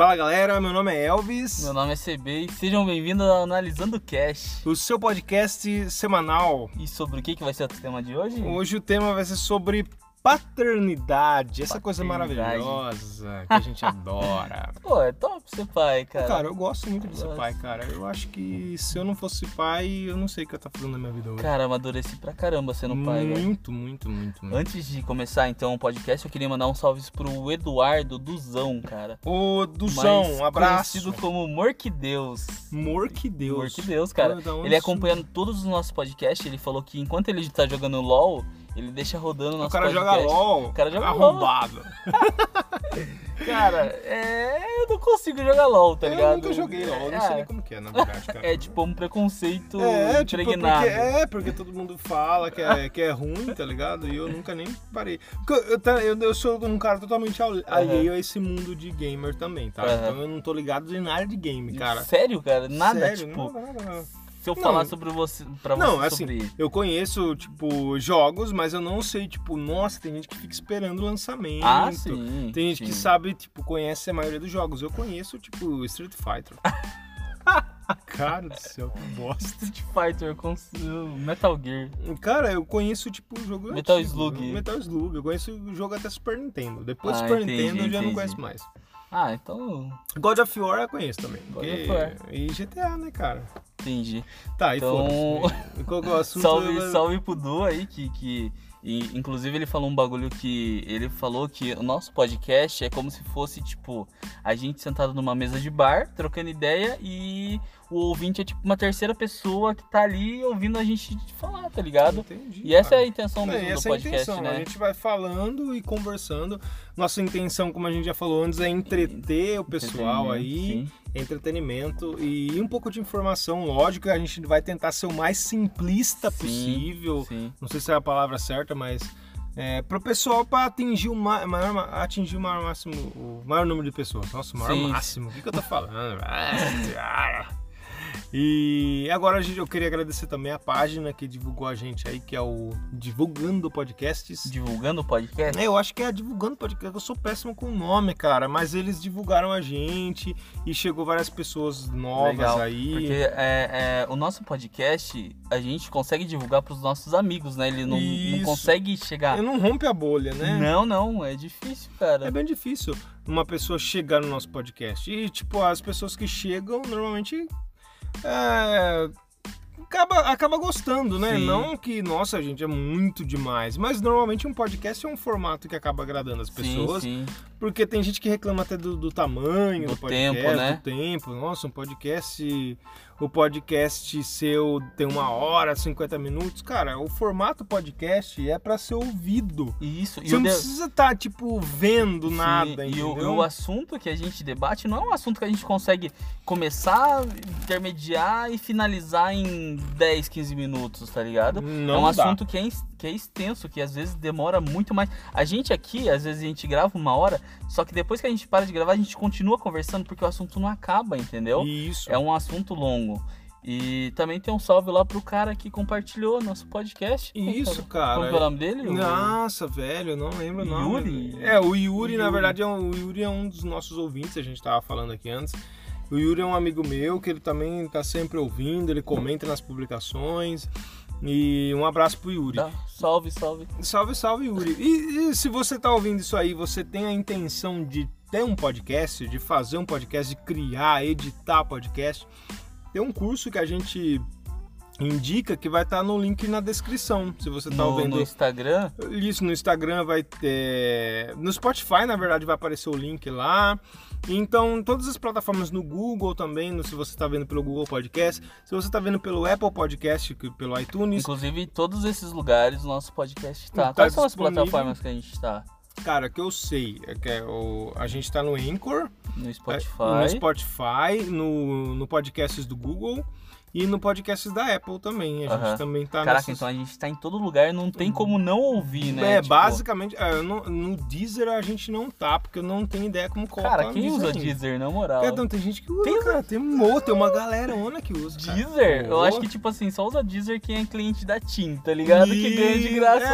Fala galera, meu nome é Elvis. Meu nome é CB e sejam bem-vindos ao Analisando Cash. O seu podcast semanal. E sobre o que, que vai ser o tema de hoje? Hoje o tema vai ser sobre paternidade, essa coisa Paternidade. maravilhosa que a gente adora. Pô, é top ser pai, cara. Cara, eu gosto muito de ser Gosto. pai, cara. Eu acho que se eu não fosse pai, eu não sei o que eu tô fazendo na minha vida hoje. Cara, amadureci pra caramba sendo pai, velho. muito, muito, muito, muito. Antes de começar, então, o podcast, eu queria mandar um salve pro Eduardo Duzão, cara. Ô, Duzão, Mais um abraço. Conhecido como Morquideus. Morquideus. Morquideus, cara. Ele acompanhando todos os nossos podcasts, ele falou que enquanto ele tá jogando LOL, ele deixa rodando o O nosso cara joga podcast. LOL. O cara joga LOL. arrombado. Cara, é. Eu não consigo jogar LOL, tá ligado? eu nunca joguei LOL, eu não sei É. nem como que é, na verdade, cara. É tipo um preconceito É, tipo, porque, é, porque todo mundo fala que é, que é ruim, tá ligado? E eu nunca nem parei. Eu, tá- eu, eu sou um cara totalmente al- alheio a esse mundo de gamer também, tá? Aham. Então eu não tô ligado em nada de game, cara. Sério, cara? Nada, Sério, tipo, nada, nada, nada. Se eu Não. falar sobre você, pra você Não, assim, sobre... eu conheço, tipo, jogos, mas eu não sei, tipo, nossa, tem gente que fica esperando o lançamento. Ah, sim. Tem gente que sim. sabe, tipo, conhece a maioria dos jogos. Eu conheço, tipo, Street Fighter. Cara do céu, que bosta. Street Fighter com Metal Gear. Cara, eu conheço, tipo, o jogo Metal antigo. Slug. Metal Slug. Eu conheço o jogo até Super Nintendo. Depois Ah, Super entendi, Nintendo eu já não conheço mais. Ah, então... God of War eu conheço também. God porque- of War. E GTA, né, cara? Entendi. Tá, e Então- é o assunto? Salve, Eu- salve pro Du aí, que... que... e, inclusive ele falou um bagulho que ele falou que o nosso podcast é como se fosse tipo a gente sentado numa mesa de bar trocando ideia e o ouvinte é tipo uma terceira pessoa que tá ali ouvindo a gente falar, tá ligado? Entendi, E essa é cara. a intenção É, mesmo do essa é a podcast, intenção. né? A gente vai falando e conversando. Nossa intenção, como a gente já falou antes, é entreter o pessoal aí. Sim. Entretenimento e um pouco de informação. Lógico que a gente vai tentar ser o mais simplista Sim, possível. Sim. Não sei se é a palavra certa, mas é, para o pessoal para atingir o ma- maior, ma- atingir o maior máximo, o maior número de pessoas. Nossa, o maior Sim. máximo. O que, que eu tô falando? E agora gente, eu queria agradecer também a página que divulgou a gente aí, que é o Divulgando Podcasts. Divulgando podcast. É, eu acho que é divulgando podcast. Eu sou péssimo com o nome, cara, mas eles divulgaram a gente e chegou várias pessoas novas Legal, aí. Porque é, é, o nosso podcast a gente consegue divulgar pros nossos amigos, né? Ele não, não consegue chegar. Eu não rompe a bolha, né? Não, não, é difícil, cara. É bem difícil uma pessoa chegar no nosso podcast. E, tipo, as pessoas que chegam normalmente. É, acaba, acaba gostando, né? Sim. Não que, nossa, gente, é muito demais. Mas normalmente um podcast é um formato que acaba agradando as pessoas. Sim, sim. Porque tem gente que reclama até do, do tamanho Do do, podcast, tempo, né? do tempo. Nossa, um podcast. O podcast seu tem uma hora, 50 minutos. Cara, o formato podcast é pra ser ouvido. Isso, e Você não de- precisa estar, tipo, vendo Sim, nada, e o, entendeu? o assunto que a gente debate não é um assunto que a gente consegue começar, intermediar e finalizar em 10, 15 minutos, tá ligado? Não é um dá. assunto que é, que é extenso, que às vezes demora muito mais. A gente aqui, às vezes a gente grava uma hora, só que depois que a gente para de gravar, a gente continua conversando porque o assunto não acaba, entendeu? Isso. É um assunto longo. E também tem um salve lá pro cara que compartilhou nosso podcast. Isso, cara. Como que é o nome dele? O- Nossa, velho, eu não lembro o nome. Yuri? É, o Yuri, na Yuri. verdade, é um, o Yuri é um dos nossos ouvintes, a gente tava falando aqui antes. O Yuri é um amigo meu que ele também tá sempre ouvindo, ele comenta nas publicações. E um abraço pro Yuri. Tá, Salve, salve. Salve, salve, Yuri. E, e se você tá ouvindo isso aí, você tem a intenção de ter um podcast, de fazer um podcast, de criar, editar podcast, tem um curso que a gente indica que vai estar no link na descrição. Se você tá No, ouvindo no Instagram, isso no Instagram vai ter, no Spotify na verdade vai aparecer o link lá. Então todas as plataformas no Google também, no- se você está vendo pelo Google Podcast, se você está vendo pelo Apple Podcast, pelo iTunes, inclusive em todos esses lugares o nosso podcast tá. Tá Quais são as disponível. plataformas que a gente tá? cara, que eu sei é que é o, a gente está no Anchor, No É, Spotify. no Spotify, no, no podcasts do Google E no podcast da Apple também. A gente também tá Caraca, nessas- então a gente tá em todo lugar, não tem como não ouvir, né? É, Tipo, basicamente, é, no, Deezer a gente não tá, porque eu não tenho ideia como colocar Cara, quem usa ainda. Deezer, na moral? É, não, tem gente que usa, Tem- cara. Tem, um, tem uma galera ona que usa. cara. Deezer? Eu acho que, tipo assim, só usa Deezer quem é cliente da TIM, tá ligado? Que ganha de graça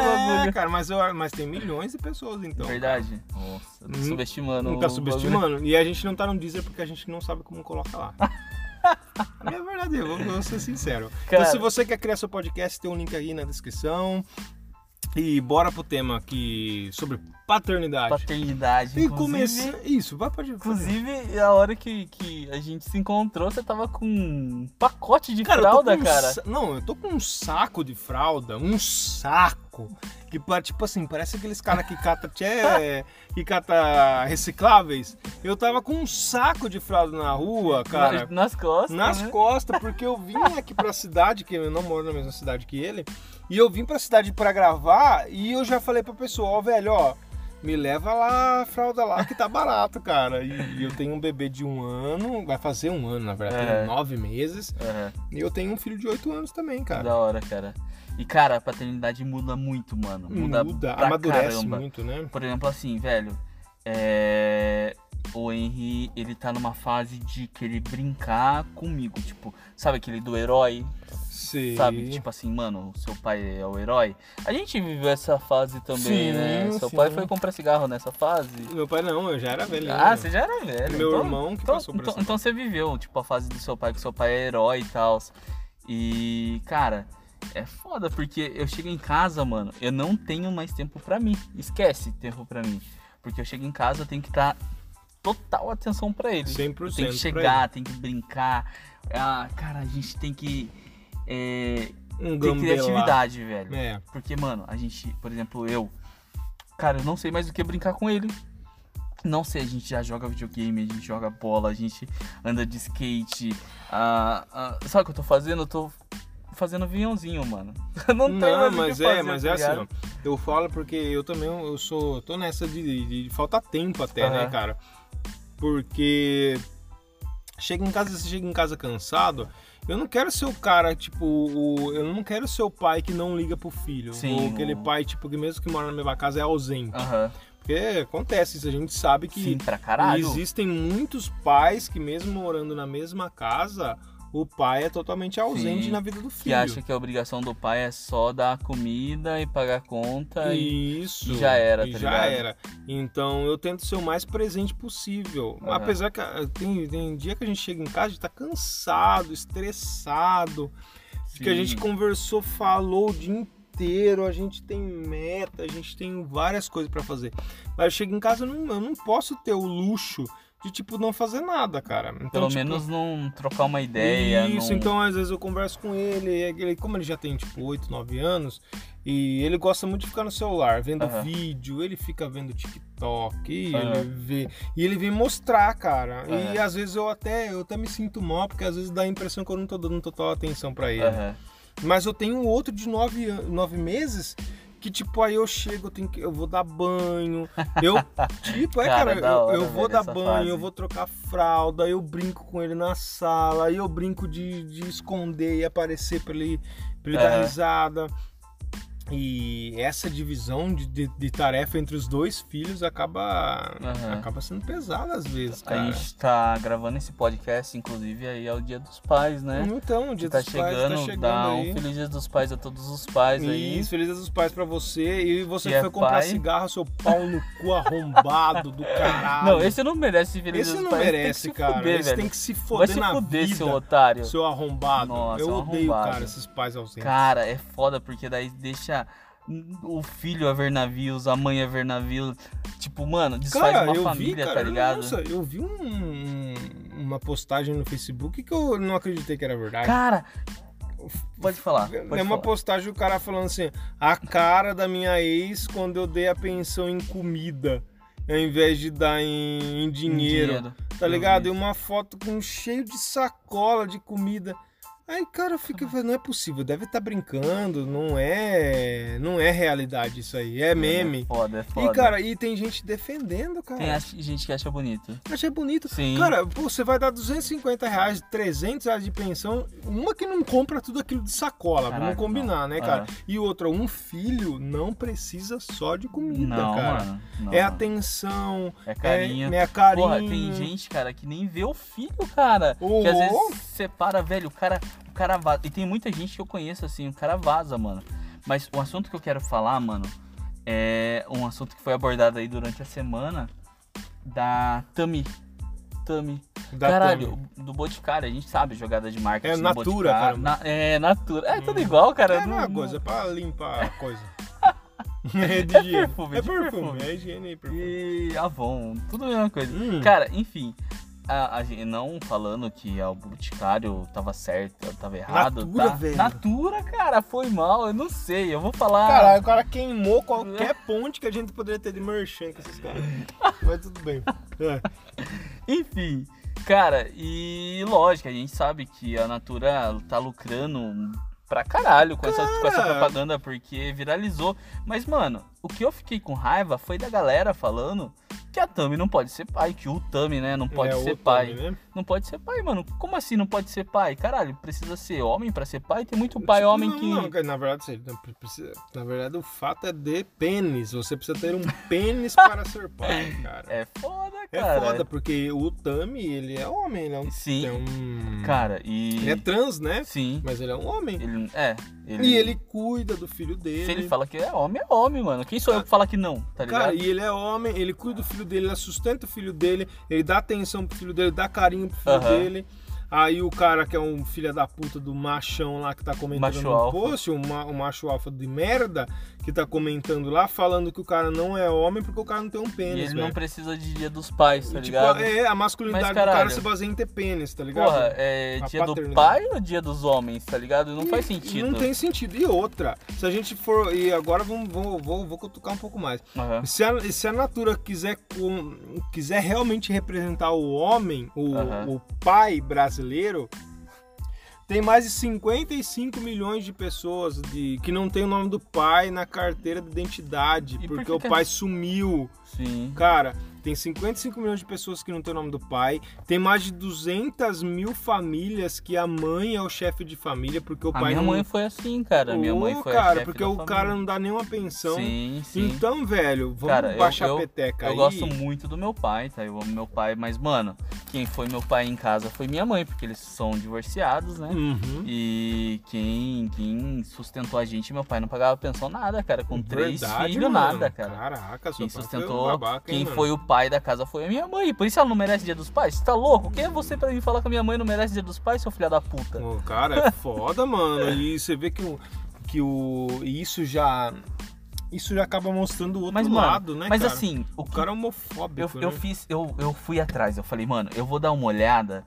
é, cara, mas, eu, mas tem milhões de pessoas, então. Verdade? Nossa, eu tô Hum, subestimando. Não tá bagulho. subestimando. E a gente não tá no Deezer porque a gente não sabe como colocar lá. É verdade, eu vou, vou ser sincero. Cara. Então, se você quer criar seu podcast, tem um link aí na descrição. E bora pro tema aqui sobre paternidade. Paternidade. E inclusive, começa. Isso, vai pode. Inclusive, a hora que, que a gente se encontrou, você tava com um pacote de Cara, fralda, um cara. Não, eu tô com um saco de fralda, um saco. Que tipo assim, parece aqueles caras que cata tchê, que cata recicláveis. Eu tava com um saco de fralda na rua, cara. nas, nas costas. nas né? costas, porque eu vim aqui pra cidade, que eu não moro na mesma cidade que ele, e eu vim pra cidade pra gravar e eu já falei pra pessoa, ó, velho, ó, me leva lá a fralda lá que tá barato, cara. E, e eu tenho um bebê de um ano, vai fazer um ano, na verdade, É. nove meses, Aham. e eu tenho um filho de oito anos também, cara. Da hora, cara. E, cara, a paternidade muda muito, mano. Muda, pra amadurece caramba. muito, né? Por exemplo, assim, velho, é... o Henry, ele tá numa fase de querer brincar comigo, tipo, sabe aquele do herói, Sim. sabe? Tipo assim, mano, seu pai é o herói. A gente viveu essa fase também, Sim, né? Seu sim. pai foi comprar cigarro nessa fase. Meu pai não, eu já era velho. Ah, você já era velho. Meu então, irmão que então, passou por então, então você viveu, tipo, a fase do seu pai, que seu pai é herói e tal. E, cara, é foda, porque eu chego em casa, mano, eu não tenho mais tempo pra mim. Esquece tempo pra mim. Porque eu chego em casa, eu tenho que dar total atenção pra ele. 100% Tem que chegar, tem que brincar. Ah, cara, a gente tem que é, Um ter criatividade, velho. É. Porque, mano, a gente, por exemplo, eu, cara, eu não sei mais o que brincar com ele. Não sei, a gente já joga videogame, a gente joga bola, a gente anda de skate. ah, ah, sabe o que eu tô fazendo? Eu tô fazendo aviãozinho, mano. não tem Não, mais o que mas é, fazer, mas tá é assim, ó. Eu falo porque eu também eu sou, tô nessa de, de, de falta tempo até, né, Aham. cara? Porque chega em casa, você chega em casa cansado, eu não quero ser o cara, tipo, o, eu não quero ser o pai que não liga pro filho. Sim, ou aquele pai, tipo, que mesmo que mora na mesma casa é ausente. Aham. Porque acontece isso, a gente sabe que Sim, existem muitos pais que mesmo morando na mesma casa, o pai é totalmente ausente Sim, na vida do filho. Que acha que a obrigação do pai é só dar comida e pagar conta. Isso. e já era, e tá já ligado? era. Então eu tento ser o mais presente possível. Aham. Apesar que ah, tem, tem dia que a gente chega em casa e tá cansado, estressado, que a Sim. gente conversou, falou o dia inteiro, a gente tem meta, a gente tem várias coisas pra fazer. Mas eu chego em casa, eu não, eu não posso ter o luxo de, tipo, não fazer nada, cara. Então, Pelo tipo, menos não trocar uma ideia. isso, não- então às vezes eu converso com ele, e ele, como ele já tem tipo 8, 9 anos, e ele gosta muito de ficar no celular, vendo Aham. vídeo, ele fica vendo TikTok, e Aham. ele vê. E ele vem mostrar, cara. E Aham. às vezes eu até, eu até me sinto mal, porque às vezes dá a impressão que eu não tô dando total atenção pra ele. Mas eu tenho outro de 9, an- nove meses. Que tipo, aí eu chego, eu, tenho que, eu vou dar banho. Eu, tipo, é, Cara, cara, da eu, eu vou velho, dar banho, fase. eu vou trocar fralda, eu brinco com ele na sala, aí eu brinco de, de esconder e aparecer pra ele, pra ele dar Aham. risada. E essa divisão de, de, de tarefa entre os dois filhos acaba, Aham. acaba sendo pesada às vezes, A cara. gente tá gravando esse podcast, inclusive, aí é o dia dos pais, né? Então, o dia tá dos pais chegando, tá chegando dá aí. um feliz dia dos pais a todos os pais aí. Isso, feliz dia dos pais pra você. E você Que é foi comprar pai. cigarro, seu pau no cu arrombado do caralho. Não, esse não merece feliz Esse dia dos não pais. merece, tem que se cara. Fuder, esse velho. tem que se Vai foder se na fuder, vida, seu otário. seu arrombado. Nossa, Eu é odeio, arrombado. cara, esses pais ausentes. Cara, é foda porque daí deixa o filho a ver navios, a mãe a ver navios. Tipo, mano, desfaz Cara, uma eu família, vi, cara, tá ligado? Nossa, eu vi um- uma postagem no Facebook que eu não acreditei que era verdade. Cara, pode falar. Pode é uma falar. postagem o cara falando assim: a cara da minha ex quando eu dei a pensão em comida, ao invés de dar em, em dinheiro. Tá Eu ligado? vi. E uma foto com cheio de sacola de comida. Aí, cara, fica, não é possível, deve estar brincando, não é, não é realidade isso aí, é meme. É foda, é foda. E, cara, e tem gente defendendo, cara. Tem gente que acha bonito. Achei bonito. Sim. Cara, pô, você vai dar 250 reais, 300 reais de pensão, uma que não compra tudo aquilo de sacola, Caraca, vamos combinar, não. né, cara? Aham. E outra, um filho não precisa só de comida, não, cara. mano. não, é atenção, É carinho. é, é carinho. Porra, tem gente, cara, que nem vê o filho, cara. Ô. Que às vezes separa, velho, o cara, cara vaza. E tem muita gente que eu conheço assim, o cara vaza, mano. Mas o assunto que eu quero falar, mano, é um assunto que foi abordado aí durante a semana da Tami. Tami. da Caralho, Tami. do Boticário, a gente sabe jogada de marketing. É Natura, cara. Na- é, Natura. É tudo igual, cara. É não- coisa, é pra limpar a coisa. é de higiene. perfume, é de perfume, perfume. é higiene e perfume. E Avon, tudo a mesma coisa. Hum. Cara, enfim, a, a não falando que o Boticário tava certo, tava errado, Natura, tá? velho. Natura, cara, foi mal, eu não sei, eu vou falar. Caralho, o cara queimou qualquer ponte que a gente poderia ter de merchan com esses caras. Mas tudo bem. É. Enfim, cara, e lógico, a gente sabe que a Natura tá lucrando pra caralho com, essa, com essa Cara. propaganda porque viralizou. Mas, mano, o que eu fiquei com raiva foi da galera falando que a Tami não pode ser pai, que o Tami, né, não pode É, ser pai. Tommy, né? Não pode ser pai, mano. Como assim não pode ser pai? Caralho, precisa ser homem pra ser pai? Tem muito pai Tipo, homem que. Não, na verdade, precisa- na verdade, o fato é de pênis. Você precisa ter um pênis para ser pai, cara. É foda, É cara. foda, porque o Tami, ele é homem, ele é um. Sim. é um- Cara, e. Ele é trans, né? Sim. Mas ele é um homem. Ele. É. Ele... E ele cuida do filho dele. Se ele fala que é homem, é homem, mano. Quem sou eu pra falar que não, tá ligado? Cara, e ele é homem, ele cuida do filho dele, ele sustenta o filho dele, ele dá atenção pro filho dele, dá carinho pro filho Aham. dele. Aí o cara que é um filho da puta do machão lá que tá comentando Macho no alfa. post, o, ma- macho alfa de merda, que tá comentando lá, falando que o cara não é homem porque o cara não tem um E pênis, ele não velho. precisa de dia dos pais, tá Tipo, ligado? é, a masculinidade Mas, do cara se baseia em ter pênis, tá ligado? Porra, é A dia do pai ou dia dos homens, tá ligado? Não faz E- sentido. Não tem sentido. E outra, se a gente for. E agora vamos, vou, vou, vou cutucar um pouco mais. Aham. Se a, se a Natura quiser, com- quiser realmente representar o homem, o, Aham. o pai brasileiro, tem mais de 55 milhões de pessoas de, que não tem o nome do pai na carteira de identidade, E por porque que o que- pai sumiu. Sim. Cara, tem 55 milhões de pessoas que não tem o nome do pai, tem mais de 200 mil famílias que a mãe é o chefe de família, porque o A pai minha não... mãe foi assim, cara. Minha Ô, mãe foi cara, porque o família. cara não dá nenhuma pensão. Sim, sim. Então, velho, vamos Cara, eu- baixar eu- a peteca Eu aí. gosto muito do meu pai, tá? Eu amo meu pai, mas, mano, quem foi meu pai em casa foi minha mãe, porque eles são divorciados, né? Uhum. E quem, quem sustentou a gente, meu pai não pagava pensão nada, cara. Com três Verdade, filhos, mano. nada, cara. Caraca, seu Quem pai foi sustentou, babaca, hein, quem mano? foi o pai da casa foi a minha mãe. Por isso ela não merece dia dos pais. Você tá louco? Quem é você pra mim falar que a minha mãe não merece dia dos pais, seu filho da puta? Cara é foda, mano. E você vê que o. Que o e isso já. Isso já acaba mostrando o outro Mas, mano, lado, né, mas cara? assim, o O cara é eu, homofóbico, eu né? fiz, eu, eu fui atrás, eu falei, mano, eu vou dar uma olhada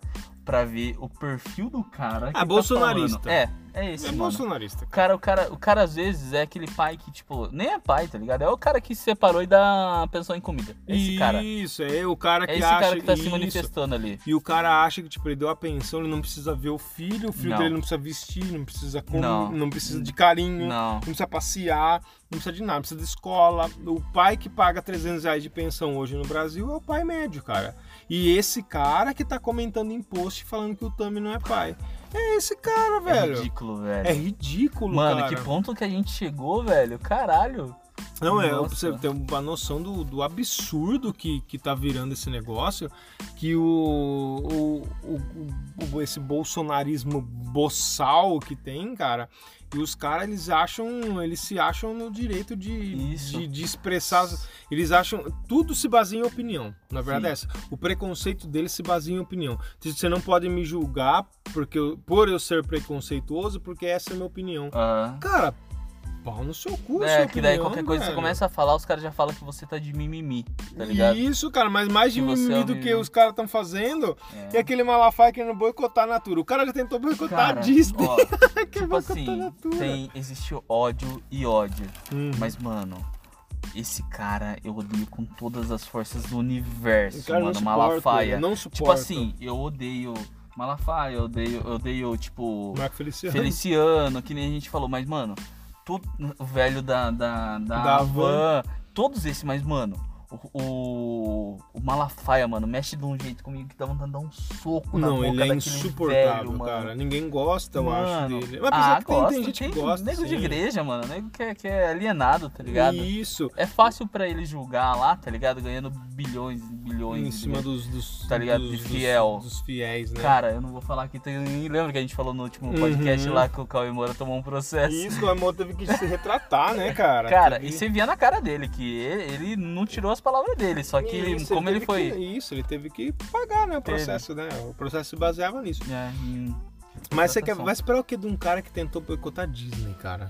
pra ver o perfil do cara. que Ah, tá bolsonarista. falando. É, é esse, É mano. bolsonarista. O cara, o, cara, o cara às vezes é aquele pai que, tipo, nem é pai, tá ligado? É o cara que se separou e dá pensão em comida. É esse cara. Isso, é o cara que É esse acha cara que tá se isso. manifestando ali. E o cara acha que, tipo, ele deu a pensão, ele não precisa ver o filho, o filho Não. dele não precisa vestir, não precisa comer, Não. não, precisa de carinho, Não. não precisa passear, não precisa de nada, não precisa de escola. O pai que paga 300 reais de pensão hoje no Brasil é o pai médio, cara. E esse cara que tá comentando em post falando que o Tami não é pai. É esse cara, É velho. ridículo, velho. É ridículo, Mano, cara. que ponto que a gente chegou, velho? Caralho. Não, é, Nossa. você ter uma noção do, do absurdo que, que tá virando esse negócio, que o, o, o- o- esse bolsonarismo boçal que tem, cara, e os caras, eles acham, eles se acham no direito de, de, de expressar, eles acham, tudo se baseia em opinião, na verdade Sim. é essa, o preconceito deles se baseia em opinião. Você não pode me julgar porque eu- por eu ser preconceituoso, porque essa é a minha opinião. Ah. Cara, pau no seu cu, É, que daí opinião, qualquer coisa que você velho. começa a falar, os caras já falam que você tá de mimimi, tá ligado? Isso, cara, mas mais de Que você mimimi é um do que mimimi. os caras estão fazendo É. e aquele Malafaia querendo boicotar a Natura. O cara já tentou boicotar a Disney. ó, Quer tipo boicotar a assim, Natura. tem, existe ódio e ódio. Hum. Mas, mano, esse cara eu odeio com todas as forças do universo, cara não mano. suporta, Malafaia. eu não Tipo suporto. assim, eu odeio Malafaia, eu odeio, eu odeio tipo, Marco Feliciano. Feliciano, que nem a gente falou, mas, mano, tudo, o velho da, da, da, Da van, todos esses, mas, mano, o, o, Malafaia, mano, mexe de um jeito comigo que dá vontade de dar um soco na Não, boca ele é insuportável, velho, cara. mano. Ninguém gosta, eu acho, Mano, dele. Mas apesar ah, que tem, gosta, tem gente que gosta. Nego de sim. igreja, mano, nego que é, que é alienado, tá ligado? Isso. É fácil pra ele julgar lá, tá ligado? Ganhando bilhões e bilhões. Em de cima dos, dos, Tá ligado? dos, De dos- fiel. Dos, fiéis, né? Cara, eu não vou falar que tem. Lembra que a gente falou no último podcast Uhum. lá que o Cauê Moura tomou um processo? Isso, o amor teve que se retratar, né, cara? Cara, Teve- e você via na cara dele que ele, ele não tirou as palavras dele, só que Isso, como ele teve foi. que- isso, ele teve que pagar, né, o Teve. processo, né? O processo se baseava nisso. É, em- Mas você quer, vai esperar o que de um cara que tentou boicotar a Disney, cara?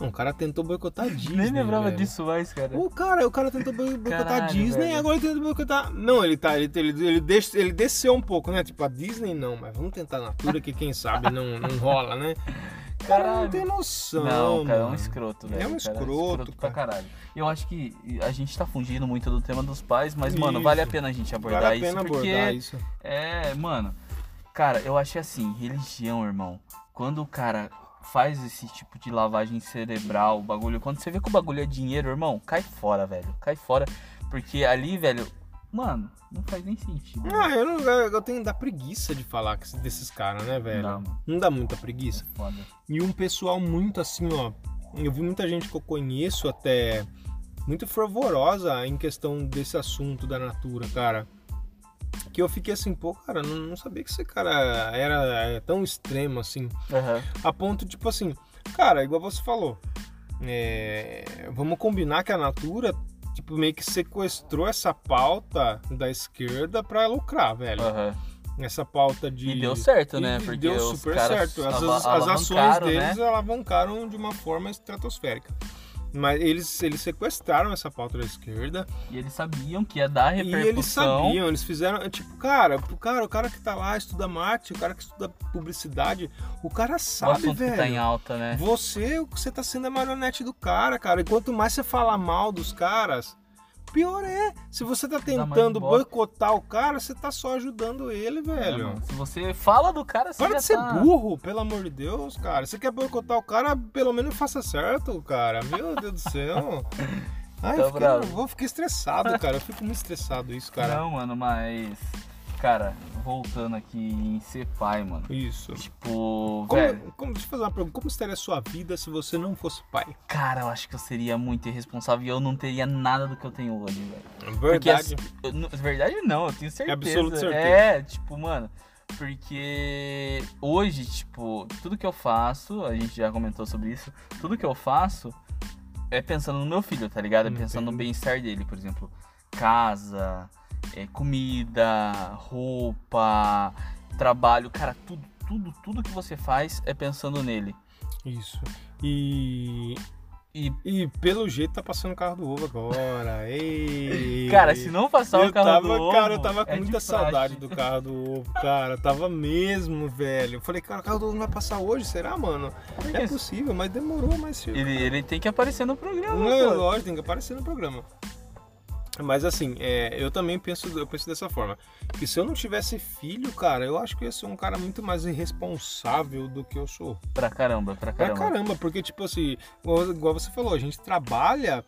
O cara tentou boicotar a Disney. Nem lembrava velho. disso mais, cara. O cara, o cara tentou boi- boicotar a Caralho, Disney velho. e agora ele tenta boicotar. Não, ele tá. Ele, ele, ele, des- ele desceu um pouco, né? Tipo, a Disney não, mas vamos tentar a Natura que quem sabe não, não rola, né? Cara, não Caralho. tem noção. Não, cara, é um mano. escroto, velho. É um cara, escroto, pra cara. caralho. Eu acho que a gente tá fugindo muito do tema dos pais, mas, mano, Isso. vale a pena a gente abordar Vale a pena isso, porque abordar isso. é, mano, cara, eu acho assim, religião, irmão, quando o cara faz esse tipo de lavagem cerebral, o bagulho, quando você vê que o bagulho é dinheiro, irmão, cai fora, velho. Cai fora, porque ali, velho, mano, não faz nem sentido. Ah, eu, não, eu tenho da preguiça de falar desses caras, né, velho? Não. Não dá muita preguiça. Foda. E um pessoal muito assim, ó. Eu vi muita gente que eu conheço até muito fervorosa em questão desse assunto da Natura, cara. Que eu fiquei assim, pô, cara, não, não sabia que esse cara era é, tão extremo assim. Aham. A ponto, tipo assim, cara, igual você falou. é, vamos combinar que a Natura, tipo, meio que sequestrou essa pauta da esquerda pra lucrar, velho. Aham. Essa pauta de. E deu certo, né? E Porque deu super certo. As, as- ações alavancaram, deles né? alavancaram de uma forma estratosférica. Mas eles, eles sequestraram essa pauta da esquerda E eles sabiam que ia dar e eles repercussão. sabiam, eles fizeram, tipo, cara, o cara, o cara que tá lá estuda marketing, o cara que estuda publicidade, o cara o sabe, assunto velho. que tá em alta, né? Você, você tá sendo a marionete do cara, cara. E quanto mais você fala mal dos caras, pior é. Se você tá tentando boicotar o cara, você tá só ajudando ele, É, velho. mano, Se você fala do cara, você Para de ser tá... burro, pelo amor de Deus, cara. Você quer boicotar o cara, pelo menos faça certo, cara. Meu Deus do céu. Ai, Tá eu fiquei, eu fiquei estressado, cara. Eu fico muito estressado isso, cara. Não, mano, mas... Cara, voltando aqui em ser pai, mano. Isso. Tipo, Como, velho... como, deixa eu fazer uma pergunta. Como estaria a sua vida se você não fosse pai? Cara, eu acho que eu seria muito irresponsável e eu não teria nada do que eu tenho hoje, velho. Porque, Verdade. assim, eu verdade não, eu tenho certeza. absoluta certeza. É, tipo, mano, porque hoje, tipo, tudo que eu faço, a gente já comentou sobre isso, tudo que eu faço é pensando no meu filho, tá ligado? É pensando no bem-estar dele, por exemplo, casa, é, comida, roupa, trabalho, cara, tudo, tudo, tudo que você faz é pensando nele. Isso. E. E, E pelo jeito tá passando o carro do ovo agora. Ei. cara, se não passar eu o carro tava, do ovo, Cara, eu tava com é muita saudade do carro do ovo, cara. Tava mesmo, velho. Eu falei, cara, o carro do ovo não vai passar hoje, será, mano? É possível, mas demorou mais cedo. Ele, ele tem que aparecer no programa, Não é pô. lógico, tem que aparecer no programa. Mas assim, é, eu também penso, eu penso dessa forma. Que se eu não tivesse filho, cara, eu acho que eu ia ser um cara muito mais irresponsável do que eu sou. Pra caramba, pra Pra caramba. caramba, porque, tipo assim, igual, igual você falou, a gente trabalha.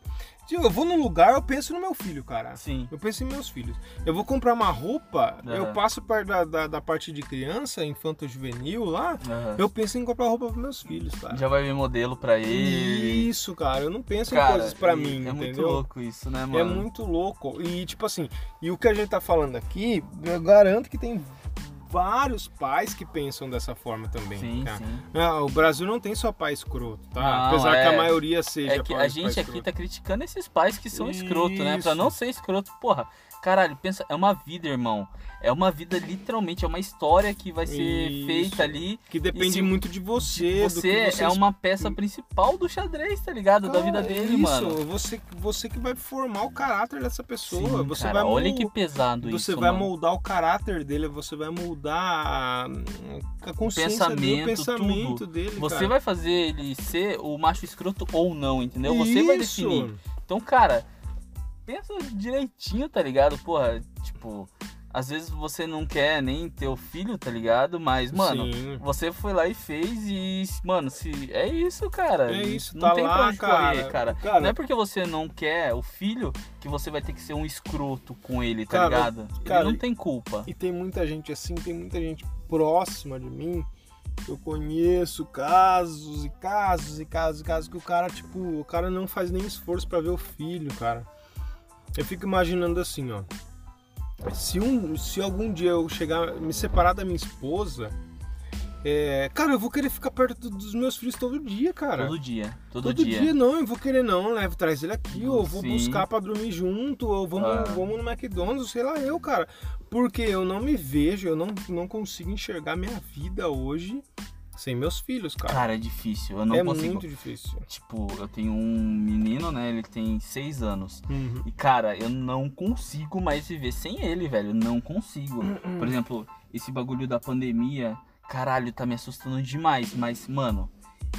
Eu vou num lugar, eu penso no meu filho, cara. Sim. Eu penso em meus filhos. Eu vou comprar uma roupa, Aham. eu passo perto da, da, da parte de criança, infanto-juvenil lá, Aham. eu penso em comprar roupa para meus filhos, cara. Já vai ver modelo pra ele. Isso, cara, eu não penso em Cara, coisas pra e mim, é muito entendeu? louco isso, né, mano? É muito louco. E, tipo assim, e o que a gente tá falando aqui, eu garanto que tem vários pais que pensam dessa forma também. Sim, sim. Ah, o Brasil não tem só pai escroto, tá? Não, Apesar que é- a maioria seja É que a gente aqui escroto. tá criticando esses pais que são escroto, né? Pra Isso. não ser escroto, porra. Caralho, pensa, é uma vida, irmão. É uma vida, literalmente, é uma história que vai ser Isso. feita ali. Que depende se- muito de você, Você você é uma peça principal do xadrez, tá ligado? da vida Cara, dele, isso, mano. Você, você que vai formar o caráter dessa pessoa. Sim, você cara, vai olha que pesado Você isso, vai mano. moldar o caráter dele, você vai moldar a, a consciência dele, o pensamento, pensamento tudo. dele. Você cara. vai fazer ele ser o macho escroto ou não, entendeu? Você vai Isso. definir. Então, cara, pensa direitinho, tá ligado? Porra, tipo, às vezes você não quer nem ter o filho, tá ligado? Mas, mano, Sim. você foi lá e fez e, mano, se é isso, cara. É isso, não tá tem lá, pra onde cara. correr, cara. Cara- Não é porque você não quer o filho que você vai ter que ser um escroto com ele, tá Cara, ligado? cara, ele não tem culpa. E tem muita gente assim, tem muita gente próxima de mim. Eu conheço casos e casos e casos e casos que o cara, tipo, o cara não faz nem esforço pra ver o filho, cara. Eu fico imaginando assim, ó. Se, um, se algum dia eu chegar, me separar da minha esposa, é, cara, eu vou querer ficar perto dos meus filhos todo dia, cara. Todo dia. Todo, Todo dia. dia. não, eu vou querer não, levo, traz ele aqui, ou vou Sim. buscar pra dormir junto, ou vamos, Ah. vamos no McDonald's, sei lá eu, cara. Porque eu não me vejo, eu não, não consigo enxergar minha vida hoje sem meus filhos, cara. Cara, é difícil. Eu não é consigo. muito difícil. Tipo, eu tenho um menino, né? Ele tem seis anos. Uhum. E, cara, eu não consigo mais viver sem ele, velho. Eu não consigo. Hum, Por exemplo, esse bagulho da pandemia, caralho, tá me assustando demais. Mas, mano,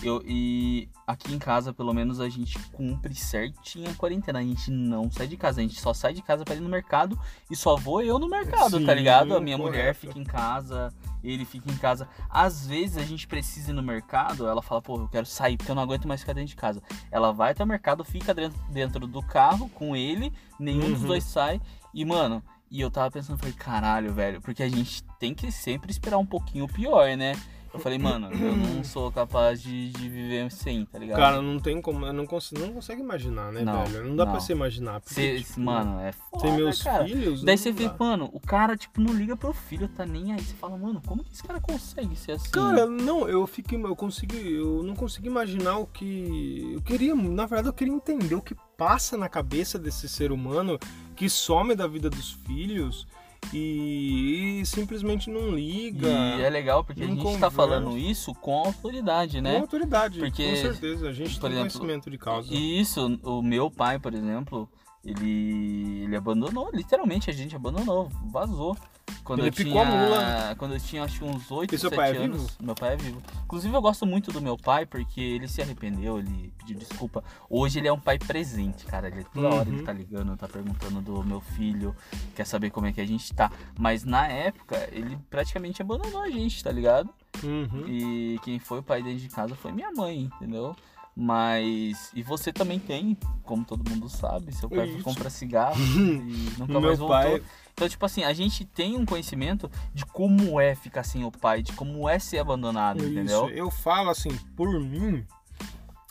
eu e aqui em casa, pelo menos, a gente cumpre certinho a quarentena. A gente não sai de casa. A gente só sai de casa pra ir no mercado e só vou eu no mercado, Sim, tá ligado? A minha mulher correto. fica em casa, ele fica em casa. Às vezes a gente precisa ir no mercado, ela fala, pô, eu quero sair porque eu não aguento mais ficar dentro de casa. Ela vai até o mercado, fica dentro, dentro do carro com ele, nenhum dos Uhum. dois sai. E, mano, e eu tava pensando, falei, caralho, velho, porque a gente tem que sempre esperar um pouquinho o pior, né? Eu falei, mano, eu não sou capaz de, de viver sem, tá ligado? Cara, não tem como, eu não consigo, não consegue imaginar, né, Não, velho? Não dá não. pra se imaginar. Porque, Cê- tipo, mano, é foda, sem meus cara. filhos. Daí você vê, mano, o cara, tipo, não liga pro filho, tá nem aí. Você fala, mano, como que esse cara consegue ser assim? Cara, não, eu fiquei, eu consegui, eu não consegui imaginar o que eu queria, na verdade eu queria entender o que passa na cabeça desse ser humano que some da vida dos filhos e, e simplesmente não liga. E é legal porque a gente tá conversa. falando isso com autoridade, Com né? autoridade, Porque, com certeza, a gente tem exemplo, conhecimento de causa. E isso, o meu pai, por exemplo, ele, ele abandonou, literalmente a gente abandonou, vazou. Quando Ele eu picou tinha, a mula. Quando eu tinha acho que uns 8, E seu 7 pai é anos. vivo? Meu pai é vivo. Inclusive eu gosto muito do meu pai porque ele se arrependeu, ele pediu desculpa. Hoje ele é um pai presente, cara. Ele toda hora Uhum. ele tá ligando, tá perguntando do meu filho, quer saber como é que a gente tá. Mas na época ele praticamente abandonou a gente, tá ligado? Uhum. E quem foi o pai dentro de casa foi minha mãe, entendeu? Mas. E você também tem, como todo mundo sabe, seu pai Isso. compra cigarro e nunca Meu mais voltou. pai- Então, tipo assim, a gente tem um conhecimento de como é ficar sem o pai, de como é ser abandonado, entendeu? Isso, eu falo assim, por mim,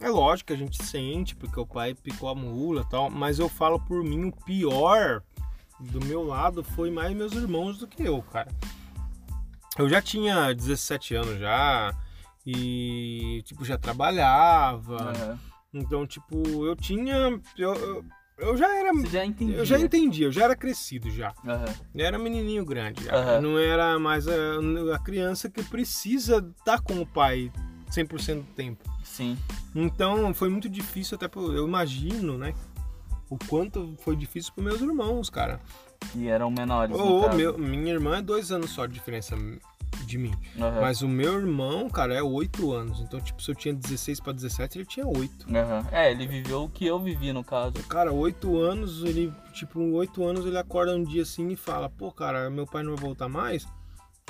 é lógico que a gente sente, porque o pai picou a mula e tal, mas eu falo por mim, o pior do meu lado foi mais meus irmãos do que eu, cara. Eu já tinha 17 anos já, e, tipo, já trabalhava, Aham. então, tipo, eu tinha, eu, eu, eu já era... Você já entendia. Eu já entendia, eu já era crescido já. Aham. Eu era menininho grande. Aham. não era mais a, a criança que precisa estar com o pai 100% do tempo. Sim. Então foi muito difícil, até pro, eu imagino, né? O quanto foi difícil para meus irmãos, cara. E eram menores. caso. meu, minha irmã é dois anos só de diferença de mim. Aham. Mas o meu irmão, cara, é oito anos. Então, tipo, se eu tinha 16 para 17, ele tinha oito. Aham. É, ele viveu o que eu vivi, no caso. Cara, oito anos, ele, tipo, oito anos ele acorda um dia assim e fala, pô, cara, meu pai não vai voltar mais?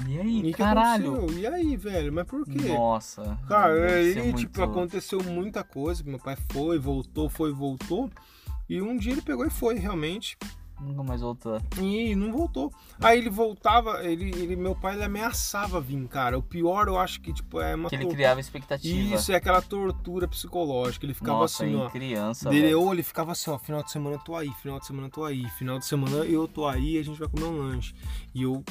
E aí, E caralho? aconteceu? E aí, velho? Mas por quê? Nossa. Cara, aí, tipo, muito- aconteceu muita coisa. Meu pai foi, voltou, foi, voltou. E um dia ele pegou e foi, realmente. Nunca mais voltou. E não voltou. Aí ele voltava, ele, ele- meu pai ele ameaçava vir, cara. O pior eu acho que, tipo, é uma Que ele tor- criava expectativa. Isso, é aquela tortura psicológica. Ele ficava Nossa, assim, ó. criança, Dele, ou ele ficava assim, ó, final de semana eu tô aí, final de semana eu tô aí, final de semana eu tô aí, a gente vai comer um lanche. E eu,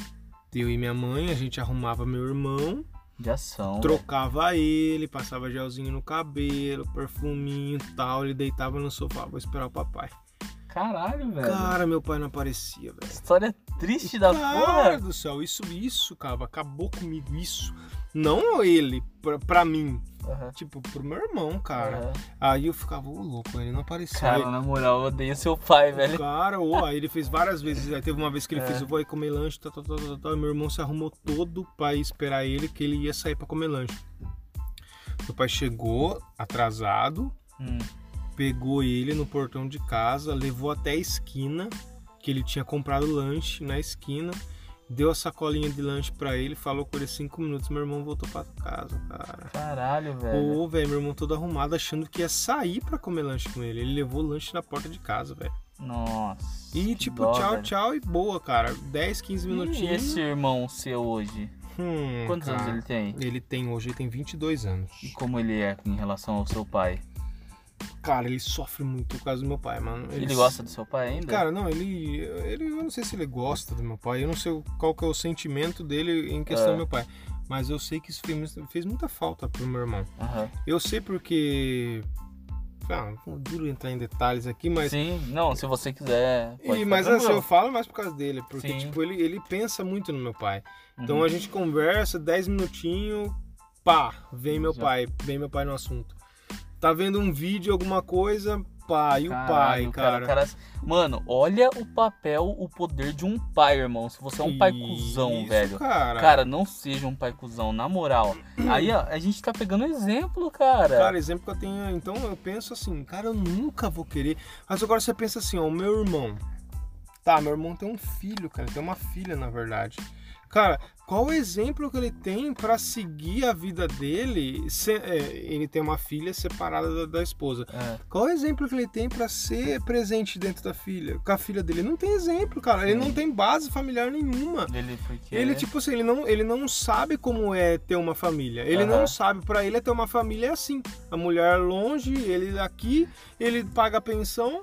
eu e minha mãe, a gente arrumava meu irmão, De ação. trocava ele, passava gelzinho no cabelo, perfuminho e tal, ele deitava no sofá, vou esperar o papai. Caralho, velho. Cara, meu pai não aparecia, velho. História triste da Cara porra. do céu, isso, isso, cara, acabou comigo, isso. Não ele, pra, pra mim, Aham. tipo, pro meu irmão, cara. Aham. Aí eu ficava, ô louco, ele não aparecia. Cara, na moral, eu odeio seu pai, velho. Cara, ô, aí ele fez várias vezes. Aí teve uma vez que ele É. fez, eu vou aí comer lanche, tal, tal, tal, tal, tal, e meu irmão se arrumou todo pra esperar ele, que ele ia sair pra comer lanche. Meu pai chegou atrasado, Hum. Pegou ele no portão de casa, levou até a esquina, que ele tinha comprado lanche na esquina, deu a sacolinha de lanche pra ele, falou com ele cinco minutos, meu irmão voltou pra casa, cara. Caralho, velho. Pô, velho, meu irmão todo arrumado, achando que ia sair pra comer lanche com ele. Ele levou o lanche na porta de casa, velho. Nossa. E tipo, dó, tchau, velho. tchau e boa, cara. 10, 15 E minutinhos. esse irmão seu hoje? Hum, Quantos cara, anos ele tem? Ele tem hoje, ele tem 22 anos. E como ele é em relação ao seu pai? Cara, ele sofre muito por causa do meu pai, mano. Ele, gosta do seu pai ainda? Cara, não, ele, ele. Eu não sei se ele gosta do meu pai, eu não sei qual que é o sentimento dele em questão É. do meu pai. Mas eu sei que isso fez, fez muita falta pro meu irmão. Aham. Eu sei porque. Ah, duro entrar em detalhes aqui, mas. Sim, não, se você quiser. E, mas assim, eu falo mais por causa dele, porque Sim. tipo, ele, ele pensa muito no meu pai. Então Uhum. a gente conversa 10 minutinhos, pá, vem meu Já. pai, vem meu pai no assunto. Tá vendo um vídeo, alguma coisa, pá, e o pai, Caralho, cara. cara, Mano, olha o papel, o poder de um pai, irmão. Se você é um pai Isso, cuzão, velho. Cara. Cara, não seja um pai cuzão, na moral. Aí, ó, a gente tá pegando exemplo, cara. Cara, exemplo que eu tenho. Então eu penso assim, cara, eu nunca vou querer. Mas agora você pensa assim, ó, o meu irmão. Tá, meu irmão tem um filho, cara, tem uma filha, na verdade. Cara, qual o exemplo que ele tem pra seguir a vida dele? se- é, ele tem uma filha separada da, da esposa. É, Qual o exemplo que ele tem pra ser presente dentro da filha? Com a filha dele? Não tem exemplo, cara. Ele Sim. não tem base familiar nenhuma. ele porque. Ele, tipo assim, ele não, ele não sabe como é ter uma família. Ele não Aham. sabe, pra ele é ter uma família é assim. A mulher longe, ele aqui, ele paga a pensão.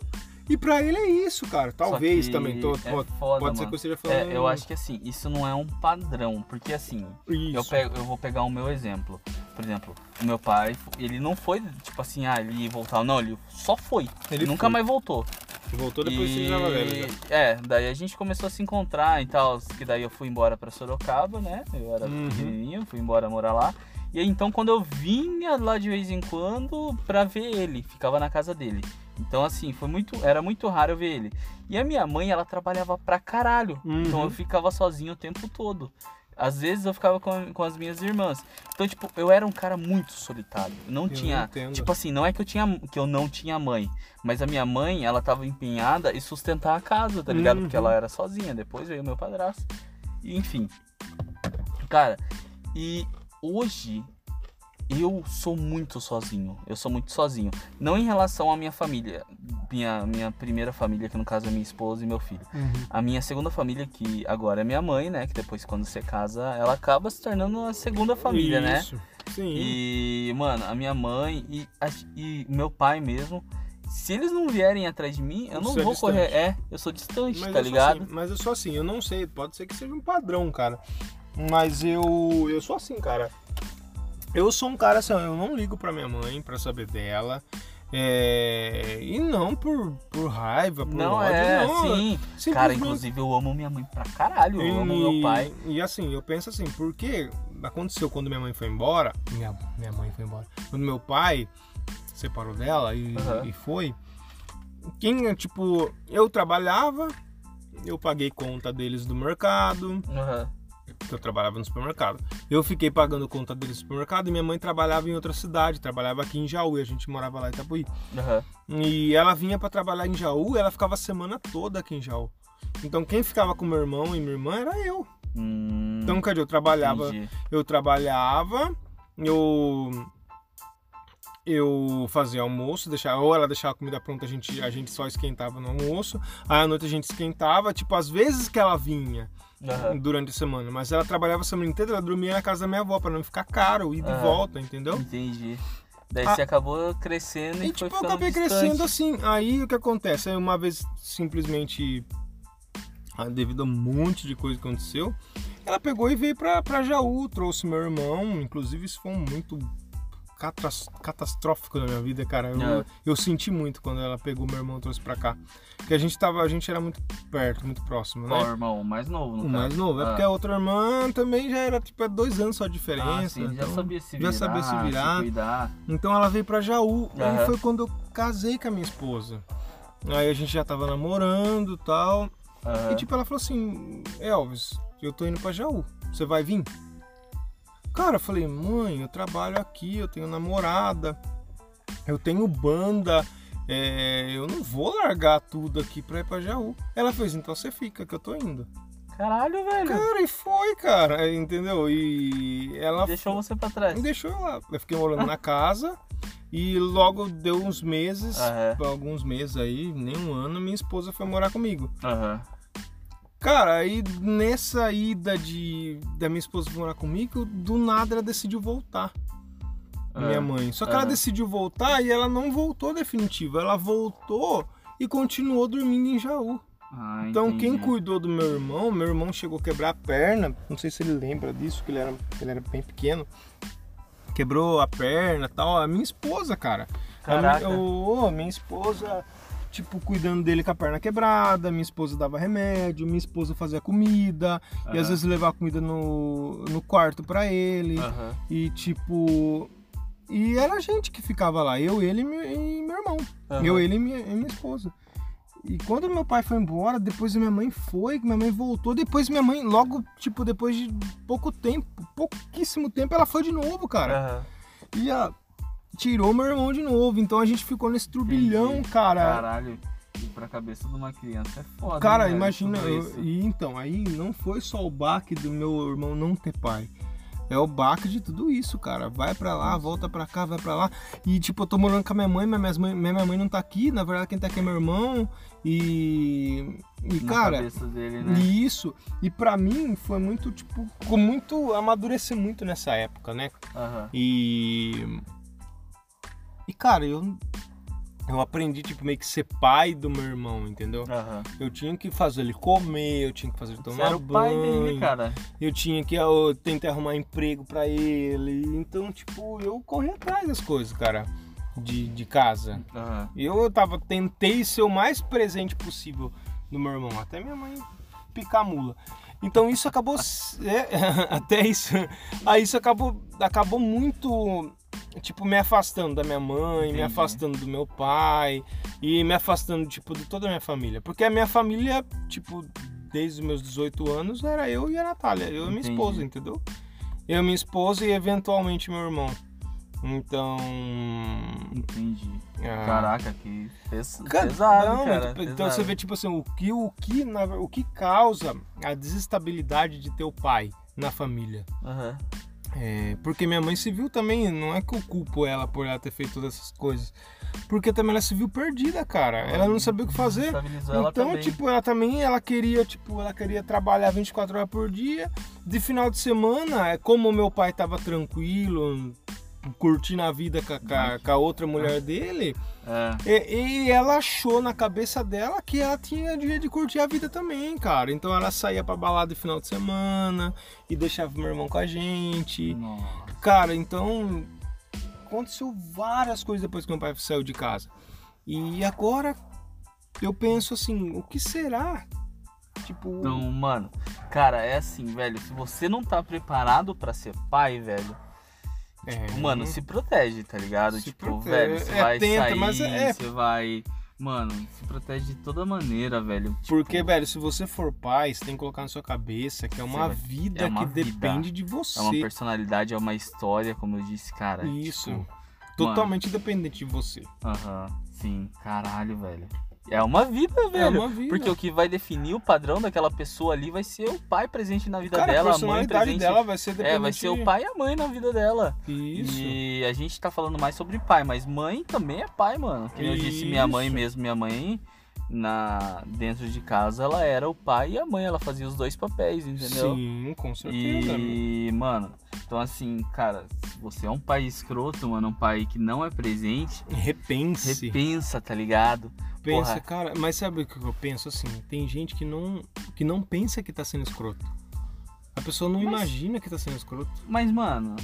E pra ele é isso, cara. Talvez também. Tô, é pode foda, pode ser que eu esteja falando. É, eu acho que assim, isso não é um padrão, porque assim, Isso. eu, pego, eu vou pegar o meu exemplo. Por exemplo, o meu pai, ele não foi tipo assim, ah, ele voltar. Não, ele só foi. Ele nunca foi. mais voltou. Voltou depois e... era velho. já. É, daí a gente começou a se encontrar e tal. Que daí eu fui embora pra Sorocaba, né? Eu era Uhum. pequenininho, fui embora morar lá. E aí, então quando eu vinha lá de vez em quando pra ver ele, ficava na casa dele. Então assim, foi muito, era muito raro eu ver ele. E a minha mãe, ela trabalhava pra caralho. Uhum. Então eu ficava sozinho o tempo todo. Às vezes eu ficava com, com as minhas irmãs. Então, tipo, eu era um cara muito solitário. Eu não Eu tinha. entendo. Tipo assim, não é que eu tinha que eu não tinha mãe, mas a minha mãe, ela tava empenhada em sustentar a casa, tá ligado? Porque Uhum. ela era sozinha. Depois veio meu padrasto. E, enfim. Cara, e hoje eu sou muito sozinho. Eu sou muito sozinho. Não em relação à minha família. Minha, minha primeira família, que no caso é minha esposa e meu filho. Uhum. A minha segunda família, que agora é minha mãe, né? Que depois, quando você casa, ela acaba se tornando a segunda família, né? Isso. Sim. E, mano, a minha mãe e, a- e meu pai mesmo, se eles não vierem atrás de mim, eu não Você é vou distante. correr. É, eu sou distante, Mas tá ligado? assim, mas eu sou assim, eu não sei, pode ser que seja um padrão, cara. Mas eu eu sou assim, cara. Eu sou um cara assim, eu não ligo pra minha mãe pra saber dela. É, e não por, por raiva, por Não ódio, é, não. sim. Simplesmente- Cara, inclusive eu amo minha mãe pra caralho. Eu amo meu pai. E assim, eu penso assim, porque aconteceu quando minha mãe foi embora, minha, minha mãe foi embora, quando meu pai separou dela e, Aham. e foi, quem, tipo, eu trabalhava, eu paguei conta deles do mercado, Aham. Eu trabalhava no supermercado. Eu fiquei pagando conta deles do supermercado e minha mãe trabalhava em outra cidade, trabalhava aqui em Jaú e a gente morava lá em Itapuí. Aham. E ela vinha pra trabalhar em Jaú, ela ficava a semana toda aqui em Jaú. Então quem ficava com meu irmão e minha irmã era eu. Hum, Então, cadê? Eu trabalhava, entendi. eu trabalhava, eu eu fazia almoço, deixava, ou ela deixava a comida pronta, a gente, a gente só esquentava no almoço. Aí à noite a gente esquentava, tipo, às vezes que ela vinha Aham. durante a semana, mas ela trabalhava a semana inteira, ela dormia na casa da minha avó pra não ficar caro, ir de Aham. volta, entendeu? Entendi. Daí Ah. você acabou crescendo e, E tipo, eu acabei distante. crescendo assim. Aí o que acontece? Aí uma vez simplesmente, ah, devido a um monte de coisa que aconteceu, ela pegou e veio pra, pra Jaú, trouxe meu irmão. Inclusive, isso foi um muito catastrófico na minha vida, cara. Eu, É. eu senti muito quando ela pegou meu irmão e trouxe pra cá. Porque a gente tava, a gente era muito perto, muito próximo, né? Qual irmão? O mais novo, no O mais novo. É Ah. porque a outra irmã também já era, tipo, é dois anos só de diferença. Ah, sim, já então- sabia se já virar, sabia se virar. cuidar. então ela veio pra Jaú. Aham. Aí foi quando eu casei com a minha esposa. Aí a gente já tava namorando e tal. Aham. E tipo, ela falou assim: Elvis, eu tô indo pra Jaú. Você vai vir? Cara, eu falei: mãe, eu trabalho aqui, eu tenho namorada, eu tenho banda. é, eu não vou largar tudo aqui pra ir pra Jaú. Ela fez, então você fica, que eu tô indo. Caralho, velho. Cara, e foi, cara, entendeu? E ela Deixou você pra trás. me deixou lá. Eu fiquei morando na casa e logo deu uns meses, alguns meses aí, nem um ano, minha esposa foi morar comigo. Aham. Cara, aí nessa ida de da minha esposa morar comigo, do nada ela decidiu voltar. Minha É. mãe. Só que ela Aham. decidiu voltar e ela não voltou definitivo. Ela voltou e continuou dormindo em Jaú. Ah, Então entendi. quem cuidou do meu irmão, meu irmão chegou a quebrar a perna. Não sei se ele lembra disso, que ele era, ele era bem pequeno. Quebrou a perna e tal. A minha esposa, cara. A minha, Caraca. ô, minha esposa, tipo, cuidando dele com a perna quebrada. Minha esposa dava remédio. Minha esposa fazia comida. E Aham. às vezes levava comida no, no quarto pra ele. Aham. E tipo. E era a gente que ficava lá, eu, ele e meu, e irmão. Aham. Eu, ele e minha, e minha esposa. E quando meu pai foi embora, depois minha mãe foi, minha mãe voltou, depois minha mãe, logo, tipo, depois de pouco tempo, pouquíssimo tempo, ela foi de novo, cara. Aham. E a, tirou meu irmão de novo. Então a gente ficou nesse turbilhão, Entendi. cara. Caralho. E pra cabeça de uma criança é foda. Cara, né, imagina. eu- e então, aí não foi só o baque do meu irmão não ter pai. É o baque de tudo isso, cara. Vai pra lá, volta pra cá, vai pra lá. E tipo, eu tô morando com a minha mãe, mas minhas mãe- minha mãe não tá aqui. Na verdade, quem tá aqui é meu irmão. E. E, Na cara. cabeça dele, né? E isso. E pra mim foi muito, tipo, muito. amadurecer muito nessa época, né? Aham. E. E, cara, eu. Eu aprendi, tipo, meio que ser pai do meu irmão, entendeu? Aham. Eu tinha que fazer ele comer, eu tinha que fazer ele Você tomar era o pai banho, dele, cara. eu tinha que eu, tentar arrumar emprego pra ele. Então, tipo, eu corri atrás das coisas, cara, de, de casa. Aham. Eu tava, tentei ser o mais presente possível no meu irmão, até minha mãe picar a mula. Então isso acabou, é, até isso, aí isso acabou, acabou muito, tipo, me afastando da minha mãe, me Entendi. afastando do meu pai e me afastando, tipo, de toda a minha família. Porque a minha família, tipo, desde os meus 18 anos, era eu e a Natália, eu e minha Entendi. esposa, entendeu? Eu, minha esposa e eventualmente meu irmão. Então... Entendi. ah, Caraca, que pes- Cara, pesado, não, cara. Então pesado. você vê, tipo assim, o que, o, que, na o que causa a desestabilidade de teu pai na família. Aham. É, porque minha mãe se viu também, não é que eu culpo ela por ela ter feito todas essas coisas. Porque também ela se viu perdida, cara. Ela não sabia o que fazer. Ela Então, também. tipo, ela também, ela queria, tipo, ela queria trabalhar 24 horas por dia. De final de semana, é como meu pai tava tranquilo, curtindo a vida com a- com a outra mulher dele, É. e, e ela achou na cabeça dela que ela tinha dia de curtir a vida também, cara. Então ela saía pra balada no final de semana e deixava meu irmão com a gente. Nossa. Cara, então aconteceu várias coisas depois que meu pai saiu de casa. E agora eu penso assim, o que será? Tipo, Então, mano, cara, é assim, velho. Se você não tá preparado pra ser pai, velho, é, mano, se protege, tá ligado? Se tipo, protege. velho, você É, vai tenta, sair, mas é- você vai. Mano, se protege de toda maneira, velho. Tipo, porque, velho, se você for pai, você tem que colocar na sua cabeça que é uma vai- vida é uma que vida. depende de você. é uma personalidade, é uma história, como eu disse, cara. Isso. tipo, Totalmente dependente de você. Aham, sim, caralho, velho. É uma vida, velho. É uma vida. Porque o que vai definir o padrão daquela pessoa ali vai ser o pai presente na vida Cara, dela, a a mãe presente. dela vai ser dependente É, vai ser o pai e a mãe na vida dela. Isso. E a gente tá falando mais sobre pai, mas mãe também é pai, mano. Que eu disse, minha mãe mesmo, minha mãe na dentro de casa, ela era o pai e a mãe, ela fazia os dois papéis, entendeu? Sim, com certeza. E, mano, então assim, cara, se você é um pai escroto, mano, um pai que não é presente, Repense. repensa, tá ligado? Pensa, Porra. cara, mas sabe o que eu penso assim? Tem gente que não, que não pensa que tá sendo escroto. A pessoa não Mas- imagina que tá sendo escroto. Mas, mano,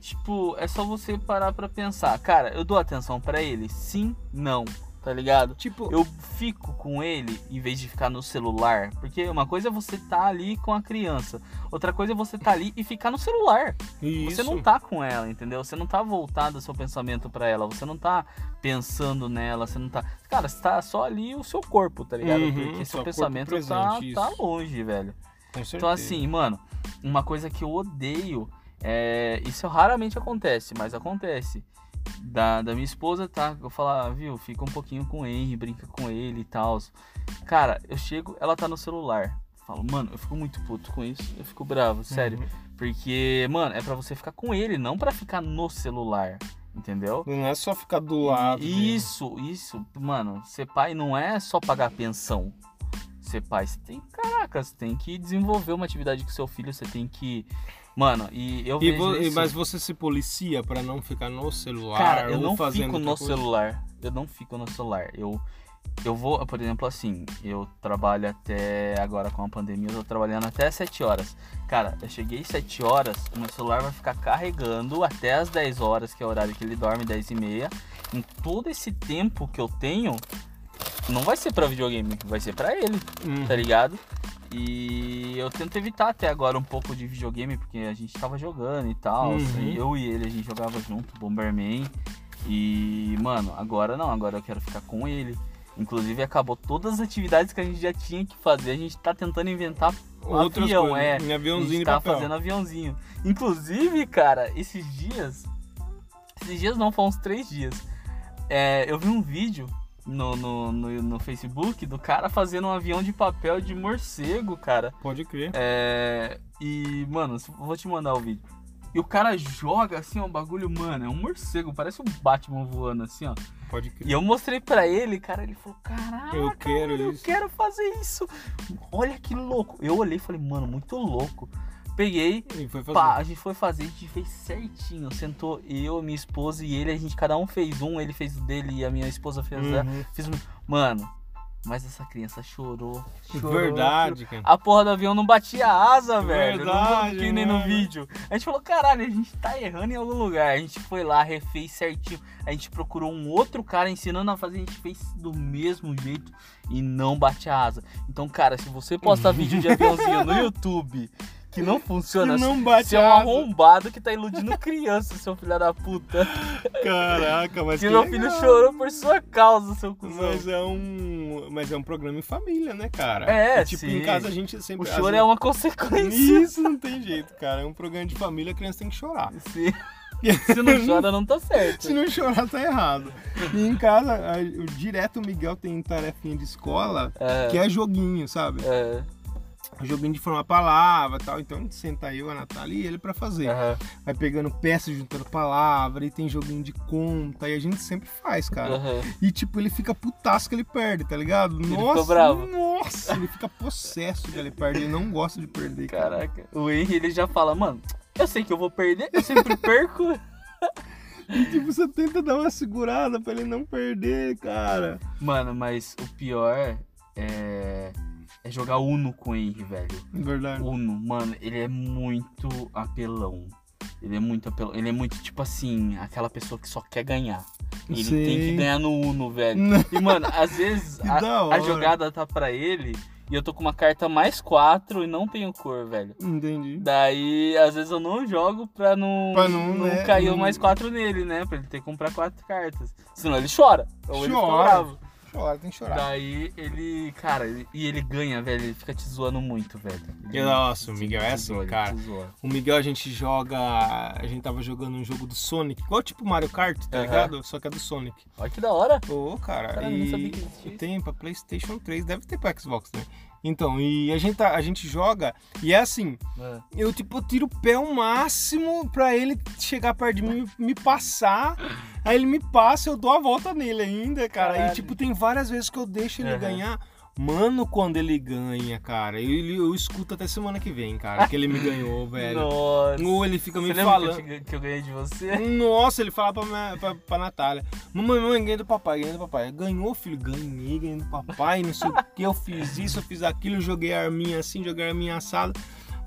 tipo, é só você parar pra pensar. Cara, eu dou atenção pra ele? Sim, não, tá ligado? Tipo, Eu fico com ele em vez de ficar no celular. Porque uma coisa é você tá ali com a criança, outra coisa é você tá ali e ficar no celular. isso. Você não tá com ela, entendeu? Você não tá voltado o seu pensamento pra ela, você não tá pensando nela, você não tá. Cara, você tá só ali o seu corpo, tá ligado? Uhum, Porque seu pensamento tá, presente, tá isso. longe, velho. Com certeza. Então, assim, mano, uma coisa que eu odeio é. Isso raramente acontece, mas acontece. Da, da minha esposa, tá? Eu falar, ah, viu, fica um pouquinho com o Henry, brinca com ele e tal. Cara, eu chego, ela tá no celular. falo, mano, eu fico muito puto com isso. Eu fico bravo, sério. Uhum. Porque, mano, é pra você ficar com ele, não pra ficar no celular. Entendeu? Não é só ficar do lado. Isso, isso. Mano, ser pai não é só pagar pensão. Ser pai, você tem, caraca, você tem que desenvolver uma atividade com seu filho, você tem que. Mano, e eu E vejo vo- isso. Mas você se policia pra não ficar no celular Cara, eu não fico no coisa? celular. Eu não fico no celular. Eu, eu vou, por exemplo, assim, eu trabalho até agora com a pandemia, eu tô trabalhando até 7 horas. Cara, eu cheguei 7 horas, o meu celular vai ficar carregando até as 10 horas, que é o horário que ele dorme, 10 e meia. Em todo esse tempo que eu tenho, não vai ser pra videogame, vai ser pra ele Hum. tá ligado? E eu tento evitar até agora um pouco de videogame, porque a gente tava jogando e tal. Uhum. eu e ele, a gente jogava junto, Bomberman. E, mano, agora não, agora eu quero ficar com ele. Inclusive acabou todas as atividades que a gente já tinha que fazer. A gente tá tentando inventar Outras avião, coisas, é. Em a aviãozinho gente de tá fazendo aviãozinho. Inclusive, cara, esses dias. Esses dias não, foram uns três dias. É, eu vi um vídeo no, no, no, no Facebook do cara fazendo um avião de papel de morcego, cara. Pode crer. É, e, mano, vou te mandar o vídeo. E o cara joga assim, ó, um bagulho, mano, é um morcego, parece um Batman voando assim, ó. Pode crer. E eu mostrei pra ele, cara, ele falou: Caraca, Eu quero eu isso." quero fazer isso. Olha que louco. Eu olhei e falei, mano, muito louco. Peguei, pá, a gente foi fazer, a gente fez certinho. Sentou eu, minha esposa e ele, a gente, cada um fez um, ele fez o dele e a minha esposa fez o dela. Uhum. Fiz. Mano, mas essa criança chorou. chorou Verdade, cara. a porra do avião não batia a asa, velho. Verdade, não nem no vídeo. A gente falou, caralho, a gente tá errando em algum lugar. A gente foi lá, refez certinho. A gente procurou um outro cara ensinando a fazer, a gente fez do mesmo jeito e não bate a asa. Então, cara, se você postar vídeo de aviãozinho no YouTube que não funciona, Que não bate você é um arrombado que tá iludindo criança, seu filho da puta. Caraca, mas Que que meu legal. filho chorou por sua causa, seu cuzão. Mas é um, mas é um programa em família, né, cara? É, E, tipo, sim. em casa a gente O sempre choro às é uma consequência. Isso não tem jeito, cara. É um programa de família, a criança tem que chorar. Sim. Se não chora, não tá certo. Se não chorar, tá errado. E em casa, a- direto o Miguel tem tarefinha de escola, É, que é joguinho, sabe? é, Joguinho de formar palavra e tal. Então a gente senta eu, a Natália e ele pra fazer. aham, Vai pegando peças, juntando palavra, e tem joguinho de conta, e a gente sempre faz, cara. aham. E tipo, ele fica putaço que ele perde, tá ligado? Ele nossa, nossa, ele fica possesso que ele perde, ele não gosta de perder, cara. Caraca. O Henry, ele já fala, mano, eu sei que eu vou perder, eu sempre perco. E tipo, você tenta dar uma segurada pra ele não perder, cara. Mano, mas o pior é, é jogar Uno com o Henry, velho. Verdade. Uno, mano, ele é muito apelão. Ele é muito apelão. Ele é muito, tipo assim, aquela pessoa que só quer ganhar. Ele tem que ganhar no Uno, velho. Não. E, mano, às vezes a, a jogada tá pra ele e eu tô com uma carta mais 4 e não tenho cor, velho. Entendi. Daí, às vezes eu não jogo pra não, Pra não, né, cair não- mais quatro nele, né? Pra ele ter que comprar quatro cartas. Senão ele chora. Ou ele fica Chora. bravo. Chora, tem que chorar. Daí ele, cara, ele- e ele ganha, velho. Ele fica te zoando muito, velho. Ele Nossa, o Miguel te é assim, zoa, ele cara. te zoa. O Miguel a gente joga. A gente tava jogando um jogo do Sonic, igual tipo Mario Kart, tá Aham. ligado? Só que é do Sonic. Olha que da hora. Ô, cara, Caralho, e não sabia que existia isso. tem pra PlayStation 3, deve ter pra Xbox também. Então, e a gente, tá, a gente joga e é assim, É. eu tipo tiro o pé ao máximo pra ele chegar perto de mim me passar. Aí ele me passa, eu dou a volta nele ainda, cara. Caralho. E tipo, tem várias vezes que eu deixo ele Aham. ganhar. Mano, quando ele ganha, cara, eu, eu escuto até semana que vem, cara, que ele me ganhou, velho. Nossa. Ou ele fica me falando. que eu, te- que eu ganhei de você? Nossa, ele fala pra, minha, pra, pra Natália: Mamãe, mamãe, ganhei do papai, ganhei do papai. Ganhou, filho? Ganhei, ganhei do papai, não sei o que. Eu fiz isso, eu fiz aquilo, joguei a arminha assim, joguei a arminha assada.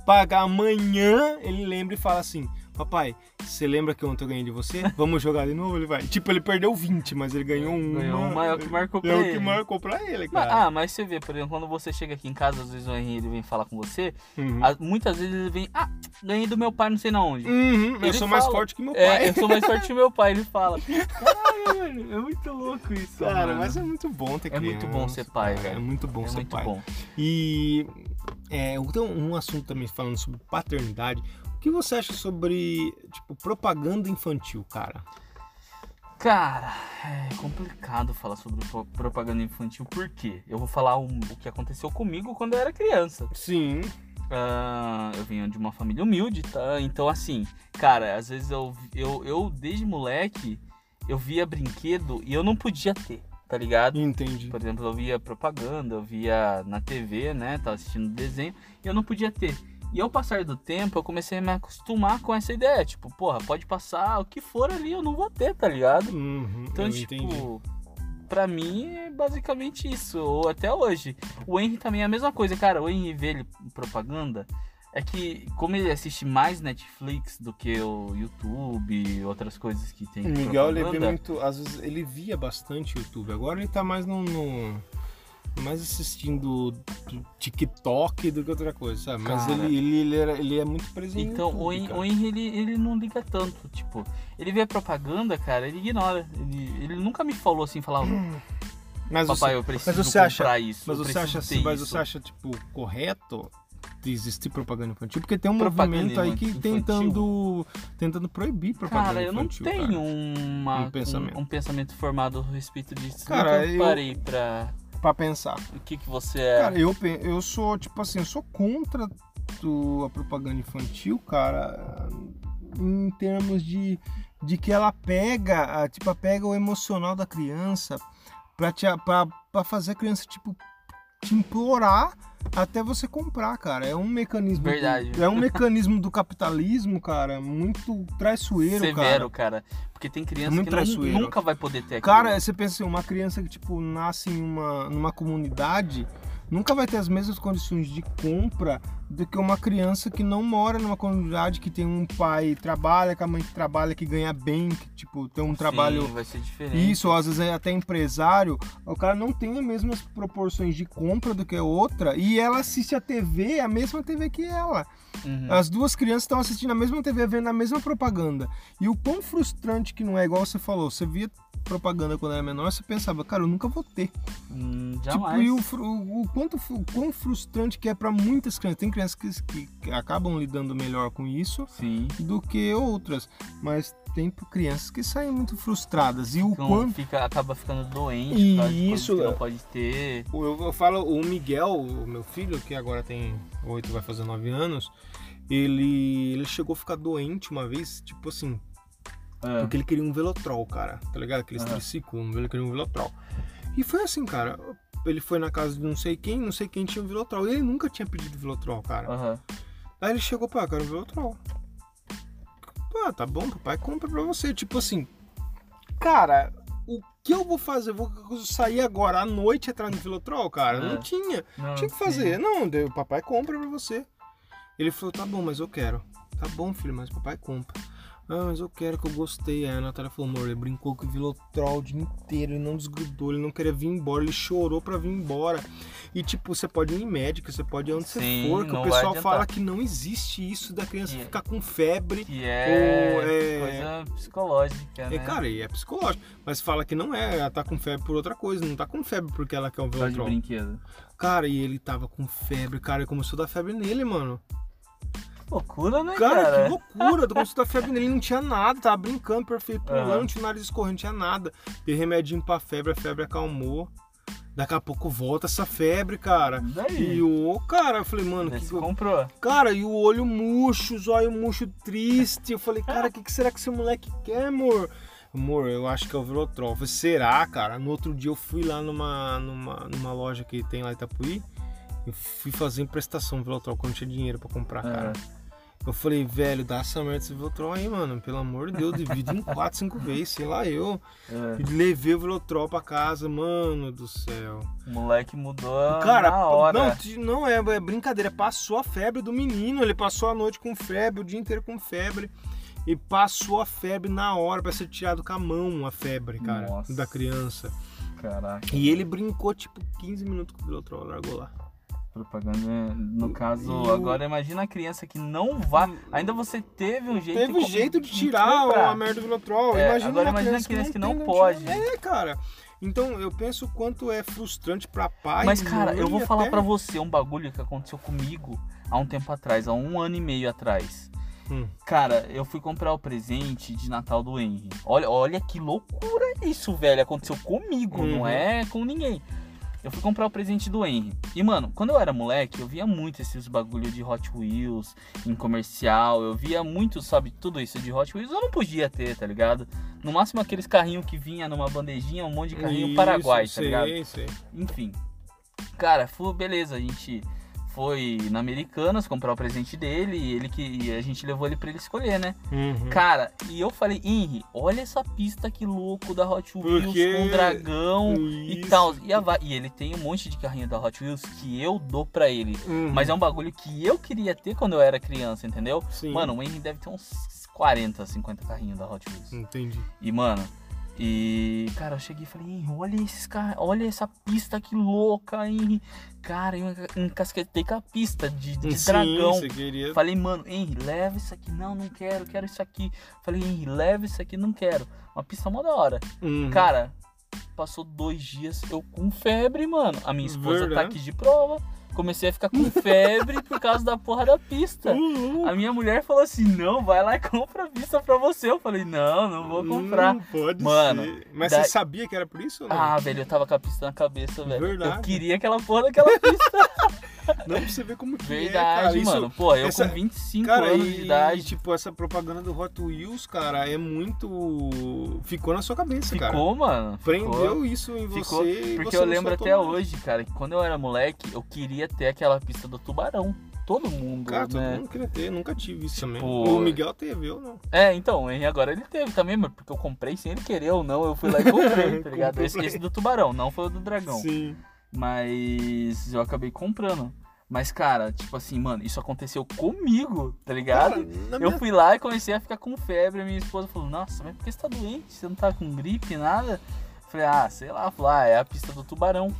Pagar amanhã, ele lembra e fala assim: Papai, você lembra que ontem eu ganhei de você? Vamos jogar de novo? Ele vai. Tipo, ele perdeu 20, mas ele ganhou um. Ganhou é o que marcou pra É o ele. que marcou pra ele, Mas- cara. ah, mas você vê, por exemplo, quando você chega aqui em casa, às vezes o Henrique ele vem falar com você, Uhum. muitas vezes ele vem, ah, ganhei do meu pai não sei na onde. Uhum, eu ele sou mais fala. forte que meu É, pai. eu sou mais forte que meu pai, ele fala. Caralho, mano, é muito louco isso, Cara, mano. mas é muito bom ter É muito bom criança, ser pai, cara, velho. É muito bom é ser muito pai. bom. E é, então, um assunto também falando sobre paternidade. O que você acha sobre, tipo, propaganda infantil, cara? Cara, é complicado falar sobre pro- propaganda infantil, por quê? Eu vou falar um- o que aconteceu comigo quando eu era criança. Sim. Ah, eu venho de uma família humilde, tá? Então, assim, cara, às vezes eu, eu, eu desde moleque, eu via brinquedo e eu não podia ter, tá ligado? Entendi. Por exemplo, eu via propaganda, eu via na TV, né? Tava assistindo desenho e eu não podia ter. E ao passar do tempo, eu comecei a me acostumar com essa ideia. Tipo, porra, pode passar o que for ali, eu não vou ter, tá ligado? Uhum, Então, eu tipo, entendi. pra mim é basicamente isso. Ou até hoje. O Henry também é a mesma coisa, cara. O Henry vê ele em propaganda. É que, como ele assiste mais Netflix do que o YouTube e outras coisas que tem. O Miguel, ele vê muito. Às vezes ele via bastante YouTube. Agora ele tá mais no. no- mais assistindo TikTok do que outra coisa, sabe? Mas Cara. ele, ele, ele, era- ele é muito presente. no Então, YouTube, o, Hen- cara. o Henry, ele, ele não liga tanto. Tipo, ele vê a propaganda, cara, ele ignora. Ele, ele nunca me falou assim, falava, Mas papai, você, eu preciso mas você comprar acha, isso. mas você acha, ter mas isso." você acha tipo correto de existir propaganda infantil? Porque tem um Propaganda movimento aí que infantil? tentando tentando proibir propaganda Cara, eu não infantil. tenho cara. uma, Um pensamento. Um, um pensamento formado a respeito disso. Cara, Nunca eu- parei pra... Pra pensar. O que que você é? Cara, eu, eu sou, tipo assim, eu sou contra a propaganda infantil, cara, em termos de, de que ela pega, a, tipo, pega o emocional da criança pra fazer a criança, tipo, te implorar até você comprar, cara. É um mecanismo. do- Verdade. é um mecanismo do capitalismo, cara, muito traiçoeiro, Severo, cara. cara. Porque tem criança Muito que traiçoeiro. nunca vai poder ter aquilo. Cara, você pensa assim, uma criança que, tipo, nasce em uma, numa comunidade nunca vai ter as mesmas condições de compra do que uma criança que não mora numa comunidade que tem um pai que trabalha, que a mãe que trabalha, que ganha bem, que, tipo, tem um trabalho... Sim, vai ser diferente. Isso, ou às vezes é até empresário, o cara não tem as mesmas proporções de compra do que a outra e ela assiste a TV, a mesma TV que ela. Uhum. As duas crianças estão assistindo a mesma TV, vendo a mesma propaganda. E o quão frustrante que não é, igual você falou, você via propaganda quando era menor, você pensava, cara, eu nunca vou ter. Hum, Tipo, jamais. e o, fru- o, quanto, o quão frustrante que é pra muitas crianças. Tem crianças que, que- acabam lidando melhor com isso Sim. do que outras, mas tem crianças que saem muito frustradas. E o Então, quanto. fica, acaba ficando doente por coisas Isso, não pode ter. Eu, eu falo, o Miguel, o meu filho, que agora tem 8, vai fazer 9 anos, ele, ele chegou a ficar doente uma vez, tipo assim, É. Porque ele queria um Velotrol, cara. Tá ligado? Aquele Aham. triciclo, ele queria um Velotrol. E foi assim, cara. Ele foi na casa de não sei quem, não sei quem tinha um Velotrol. E ele nunca tinha pedido Velotrol, cara. Aham. Aí ele chegou, pá, quero um Velotrol. Pá, tá bom, papai compra pra você. Tipo assim, cara, o que eu vou fazer? Vou sair agora à noite atrás do Velotrol, cara? É. Não tinha. Não, Tinha que sim. fazer. Não, daí o papai compra pra você. Ele falou, tá bom, mas eu quero. Tá bom, filho, mas o papai compra. Ah, mas eu quero que eu gostei. Aí a Natália falou, amor, ele brincou com o Velotrol o dia inteiro, ele não desgrudou, ele não queria vir embora, ele chorou pra vir embora. E tipo, você pode ir em médico, você pode ir onde Sim, você for, que o pessoal fala que não existe isso da criança Que- ficar com febre. É, Ou é- coisa psicológica, né? É, cara, e é psicológico. Mas fala que não é, ela tá com febre por outra coisa, não tá com febre porque ela quer um Por causa de brinquedo. Cara, e ele tava com febre, cara, e começou a dar febre nele, mano. Loucura, né, Cara, cara? que loucura, começou a dar febre nele, não tinha nada, tava brincando, perfeito, pulando, não tinha nariz escorrendo, não tinha nada. Dei remedinho pra febre, a febre acalmou. Daqui a pouco volta essa febre, cara. E daí? E o cara, eu falei, mano, Daí que você comprou. Cara, e o olho murcho, os olhos murcho triste. Eu falei, cara, o que, que será que esse moleque quer, amor? Amor, eu acho que é o Velotrol. Eu falei, será, cara? No outro dia eu fui lá numa, numa, numa loja que tem lá em Itapuí. Eu fui fazer emprestação do Velotrol quando tinha dinheiro pra comprar, cara. É. Eu falei, velho, dá essa merda desse Velotrol aí, mano. Pelo amor de Deus, divide em 4, 5 vezes, sei lá eu. É. E levei o Velotrol pra casa, mano do céu. O moleque mudou Cara, na hora. não, não é, é brincadeira. Passou a febre do menino. Ele passou a noite com febre, o dia inteiro com febre. E passou a febre na hora pra ser tirado com a mão a febre, cara, Nossa. da criança. Caraca, E ele brincou tipo 15 minutos com o Velotrol, largou lá. Propaganda. No caso, E o- agora imagina a criança que não vai. Ainda você teve um jeito Teve como- jeito de tirar comprar. a merda do Velotrol. É, imagina agora imagina criança, a criança que não tem, pode. tira. É, cara. Então eu penso o quanto é frustrante pra pai. Mas, cara, eu vou falar até- pra você um bagulho que aconteceu comigo há um tempo atrás, há um ano e meio atrás. Hum. Cara, eu fui comprar o presente de Natal do Henry. Olha, olha que loucura isso, velho. Aconteceu comigo, Uhum. não é com ninguém. Eu fui comprar o presente do Henry. E, mano, quando eu era moleque, eu via muito esses bagulho de Hot Wheels em comercial. Eu via muito, sabe, tudo isso de Hot Wheels. Eu não podia ter, tá ligado? No máximo aqueles carrinhos que vinha numa bandejinha, um monte de carrinho Isso, paraguai, tá sei, ligado? sei. Enfim. Cara, foi beleza, a gente foi na Americanas comprar o presente dele e ele que e a gente levou ele pra ele escolher, né? Uhum. Cara, e eu falei, Henry, olha essa pista que louco da Hot Wheels Porque- com dragão e Isso. tal. E, a e ele tem um monte de carrinho da Hot Wheels que eu dou pra ele. Uhum. Mas é um bagulho que eu queria ter quando eu era criança, entendeu? Sim. Mano, o Henry deve ter uns 40, 50 carrinhos da Hot Wheels. Entendi. E, mano, e, cara, eu cheguei e falei, "Henry, olha esses car... olha essa pista que louca, Henry. Cara, eu enca- encasquetei com a pista de, de Sim, dragão. queria. Falei, mano, Henry, leva isso aqui. Não, não quero, quero isso aqui. Falei, Henry, leva isso aqui, não quero. Uma pista mó da hora. Uhum. Cara, passou dois dias eu com febre, mano. A minha esposa tá Verdade. aqui de prova. Comecei a ficar com febre por causa da porra da pista. Uhum. A minha mulher falou assim: não, vai lá e compra a pista pra você. Eu falei, não, não vou comprar. Não pode Mano, ser. Mas daí- você sabia que era por isso ou não? Ah, velho, eu tava com a pista na cabeça, velho. Verdade. Eu queria aquela porra daquela pista. Não, pra você ver como que é, Verdade, cara. Isso- mano. Pô, eu essa- com 25 Cara, anos e, de idade. tipo, essa propaganda do Hot Wheels, cara, é muito... Ficou na sua cabeça, cara. Ficou, mano. ficou. Prendeu isso em Ficou, você e Porque você eu lembro até hoje, cara, que quando eu era moleque, eu queria ter aquela pista do tubarão. Todo mundo, Cara, todo né? mundo queria ter, nunca tive isso também. Tipo, O Miguel teve, eu não. É, então, Henry agora ele teve também, mas porque eu comprei sem ele querer ou não, eu fui lá e comprei, tá ligado? Esse, pra esse do tubarão, não foi o do dragão. Sim. Mas eu acabei comprando. Mas, cara, tipo assim, mano, isso aconteceu comigo, tá ligado? Cara, Eu minha... fui lá e comecei a ficar com febre. A minha esposa falou: Nossa, mas por que você tá doente? Você não tá com gripe, nada? Eu Falei, ah, sei lá, falei, ah, é a pista do tubarão.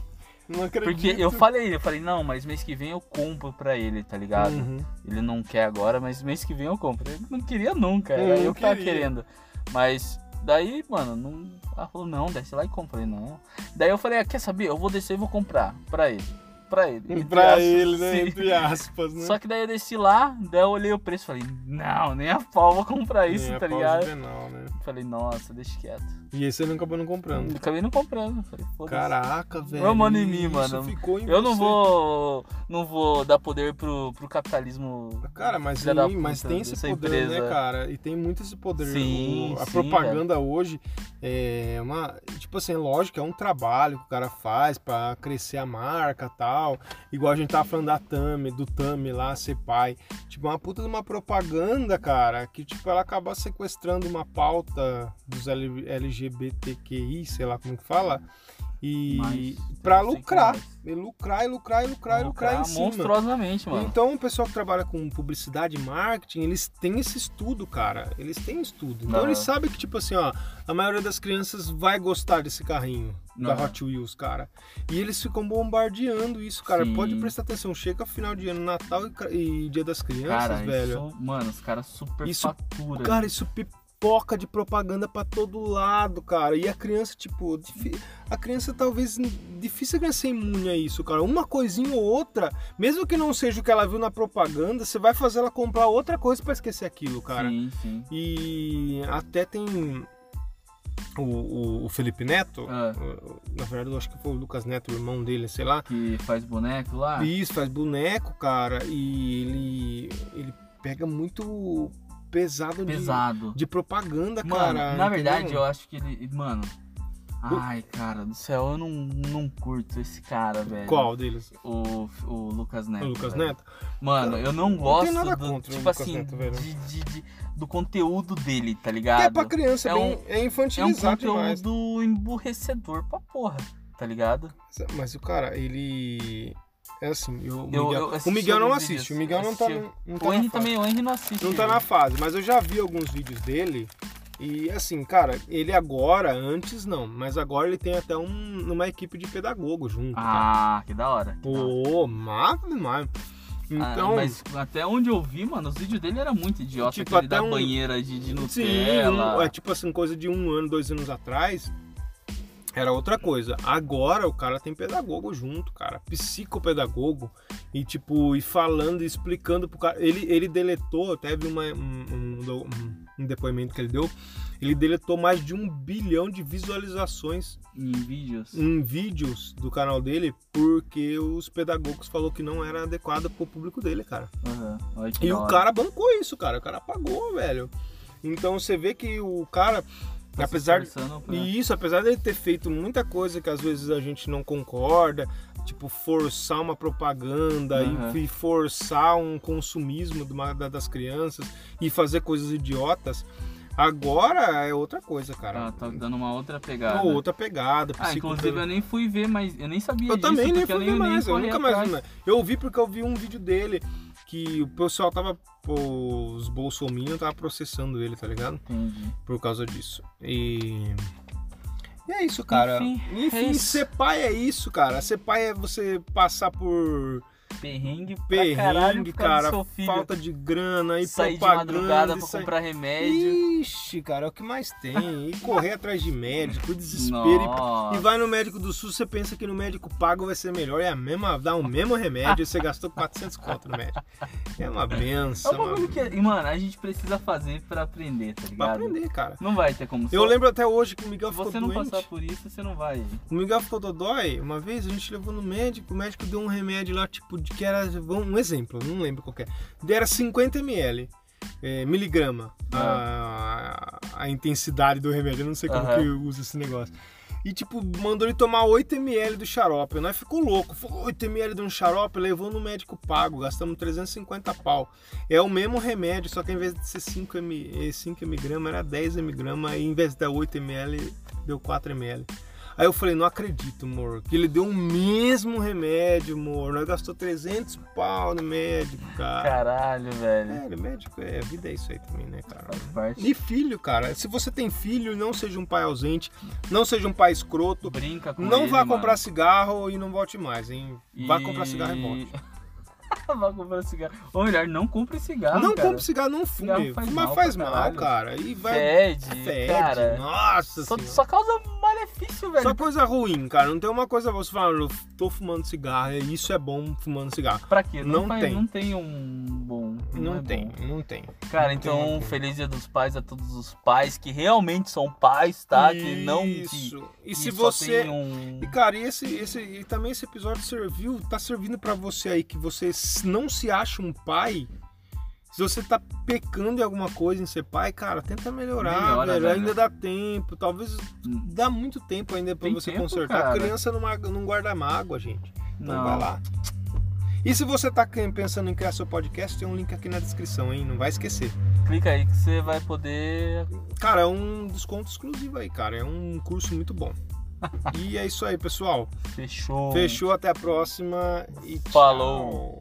Não acredito. Porque eu falei, eu falei, não, mas mês que vem eu compro pra ele, tá ligado? Uhum. Ele não quer agora, mas mês que vem eu compro. Ele não queria nunca, era Não eu que tava querendo. Mas daí, mano, não. Ela falou, não, desce lá e falei, não. Daí eu falei, ah, quer saber? Eu vou descer e vou comprar pra ele. Pra ele. Pra aspas, ele, né? sim. Entre aspas, né? Só que daí eu desci lá, daí eu olhei o preço e falei, não, nem a pau vou comprar isso, Nem a tá pau ligado? juvenal, né? Falei, nossa, deixa quieto. E aí você não acabou não comprando. Acabei não comprando. Falei. Caraca, velho. Não manda em mim, mano. ficou em Eu não você. vou. Não vou dar poder pro, pro capitalismo. Cara, mas, sim, mas puta tem esse poder, empresa. né, cara? E tem muito esse poder. Sim, O- a sim, propaganda hoje é uma. Tipo assim, lógico, é um trabalho que o cara faz pra crescer a marca e tal. Igual a gente tava falando da Tami, do Tami lá, ser pai. Tipo, uma puta de uma propaganda, cara, que tipo, ela acaba sequestrando uma pauta dos L- LGBTQI, sei lá como que fala. E sei lucrar. E lucrar, e lucrar, e lucrar, e lucrar em cima. monstruosamente, mano. Então, o pessoal que trabalha com publicidade e marketing, eles têm esse estudo, cara. Eles têm estudo. Então, Aham. eles sabem que, tipo assim, ó, a maioria das crianças vai gostar desse carrinho da Aham. Hot Wheels, cara. E eles ficam bombardeando isso, cara. Sim. Pode prestar atenção. Chega final de ano, Natal e, e Dia das Crianças, Cara, velho. isso, mano, os caras super Isso- faturam. Cara, isso pipoca de propaganda pra todo lado, cara. E a criança, tipo, a criança talvez difícil a criança ser imune a isso, cara. Uma coisinha ou outra, mesmo que não seja o que ela viu na propaganda, você vai fazer ela comprar outra coisa pra esquecer aquilo, cara. Sim, sim. E até tem o, o- o Felipe Neto, Ah. na verdade eu acho que foi o Lucas Neto, o irmão dele, sei lá. Que faz boneco lá. Isso, faz boneco, cara, e ele, ele pega muito pesado, de- Pesado. de propaganda, Mano, cara. na verdade, entendeu? eu acho que ele. Mano. Ai, cara do céu, eu não, não curto esse cara, velho. Qual deles? O, o Lucas Neto. o Lucas velho. Neto? Mano, eu não Não gosto tem nada do, contra o tipo Lucas assim, Neto, velho. de, de- de- do conteúdo dele, tá ligado? é pra criança, é, É bem, um- é É um infantilizado conteúdo demais. emburrecedor pra porra, tá ligado? Mas o cara, ele. É assim, eu, o, Eu- Miguel, eu o assisti Miguel não assiste, o Miguel não tá, não tá o Henry também, o Henry não assiste. Não tá na fase, mas eu já vi alguns vídeos dele. E assim, cara, ele agora, antes não, mas agora ele tem até um, uma equipe de pedagogo junto. Ah, que da hora. que da hora. Pô, mave demais. Ah, Então, mas até onde eu vi, mano, os vídeos dele era muito idiota. Tipo, até da um- banheira de, de sim, Nutella. um- é tipo assim, coisa de um ano, dois anos atrás. Era outra coisa. Agora o cara tem pedagogo junto, cara, psicopedagogo e tipo e falando, e explicando pro cara. Ele ele deletou, teve uma, um, um, um depoimento que ele deu. Ele deletou mais de um bilhão de visualizações Em vídeos. em vídeos do canal dele porque os pedagogos falou que não era adequado pro público dele, cara. Que E o cara bancou isso, cara. O cara pagou, velho. Então você vê que o cara, Tá apesar pra- e isso, apesar dele ter feito muita coisa que às vezes a gente não concorda, tipo forçar uma propaganda Aham. e, forçar um consumismo uma- das crianças e fazer coisas idiotas, agora é outra coisa, cara. Ah, tá dando uma outra pegada. Ou outra pegada. Ah, inclusive eu nem fui ver, mas eu nem sabia eu disso. também nem fui eu ver mais, eu nunca mais vi. Eu ouvi porque eu vi um vídeo dele que o pessoal tava, os bolsominions tava processando ele, tá ligado? Entendi. Por causa disso. E... E é isso, cara. Enfim, Enfim, é isso. ser pai é isso, cara. Ser pai é você passar por Perrengue pra caralho perrengue, do cara, falta de grana e Sair de propaganda. madrugada e pra sair- comprar remédio. Ixi, cara, é o que mais tem. E correr atrás de médico, desespero. E e vai no médico do SUS, você pensa que no médico pago vai ser melhor. É a mesma, dá o mesmo remédio você gastou 400 conto no médico. É uma É benção. um bagulho que, e, mano, a gente precisa fazer pra aprender, tá Pra ligado? aprender, cara. Não vai ter como Eu só- lembro até hoje que o Miguel Se ficou você não doente. passar por isso, você não vai. O Miguel ficou dodói, uma vez a gente levou no médico, o médico deu um remédio lá, tipo, de que era, um exemplo, não lembro qual é. Era 50 ml, é, miligrama, a, a intensidade do remédio, eu não sei como Aham. que usa esse negócio. E tipo, mandou ele tomar 8 ml do xarope, nós ficou louco, falou 8 ml de um xarope, levou no médico pago, gastamos 350 pau. É o mesmo remédio, só que ao invés de ser 5 ml, 5 mg, era 10 mg, e em vez de dar 8 ml, deu 4 ml. Aí eu falei, não acredito, amor, que ele deu o mesmo remédio, amor. Nós gastou 300 pau no médico, cara. Caralho, velho. É, médico, é, a vida é isso aí também, né, cara? Parte. E filho, cara, se você tem filho, não seja um pai ausente, não seja um pai escroto, Brinca com não ele, vá mano. comprar cigarro e não volte mais, hein? Vá E- comprar cigarro e volte. Vá comprar cigarro. Ou melhor, não compre cigarro, não cara. compre cigarro, não fume. Cigarro faz Fumar mal faz mal, cara. E vai. Fede, fede, cara. Nossa Só, senhora. só causa malefício, velho. Só coisa ruim, cara. Não tem uma coisa você fala, eu tô fumando cigarro, e isso é bom fumando cigarro. Pra quê? Não faz- tem. Não tem um bom. Não, é tem, bom. não tem. Cara, Não tem então, coisa. feliz dia dos pais a todos os pais que realmente são pais, tá? Que não. Isso. E se você. tem um... E cara, e esse, esse, e também esse episódio serviu, tá servindo pra você aí que você s- não se acha um pai. Se você tá pecando em alguma coisa em ser pai, cara, tenta melhorar, Melhora, velho. velho. Ainda dá tempo. Talvez Hum. dá muito tempo ainda pra Tem você tempo, consertar. cara. A criança não, não guarda mágoa, gente. Então Não. vai lá. E se você tá pensando em criar seu podcast, tem um link aqui na descrição, hein? Não vai esquecer. Clica aí que você vai poder. Cara, é um desconto exclusivo aí, cara. É um curso muito bom. e é isso aí, pessoal. Fechou. Fechou, até a próxima e Falou. tchau.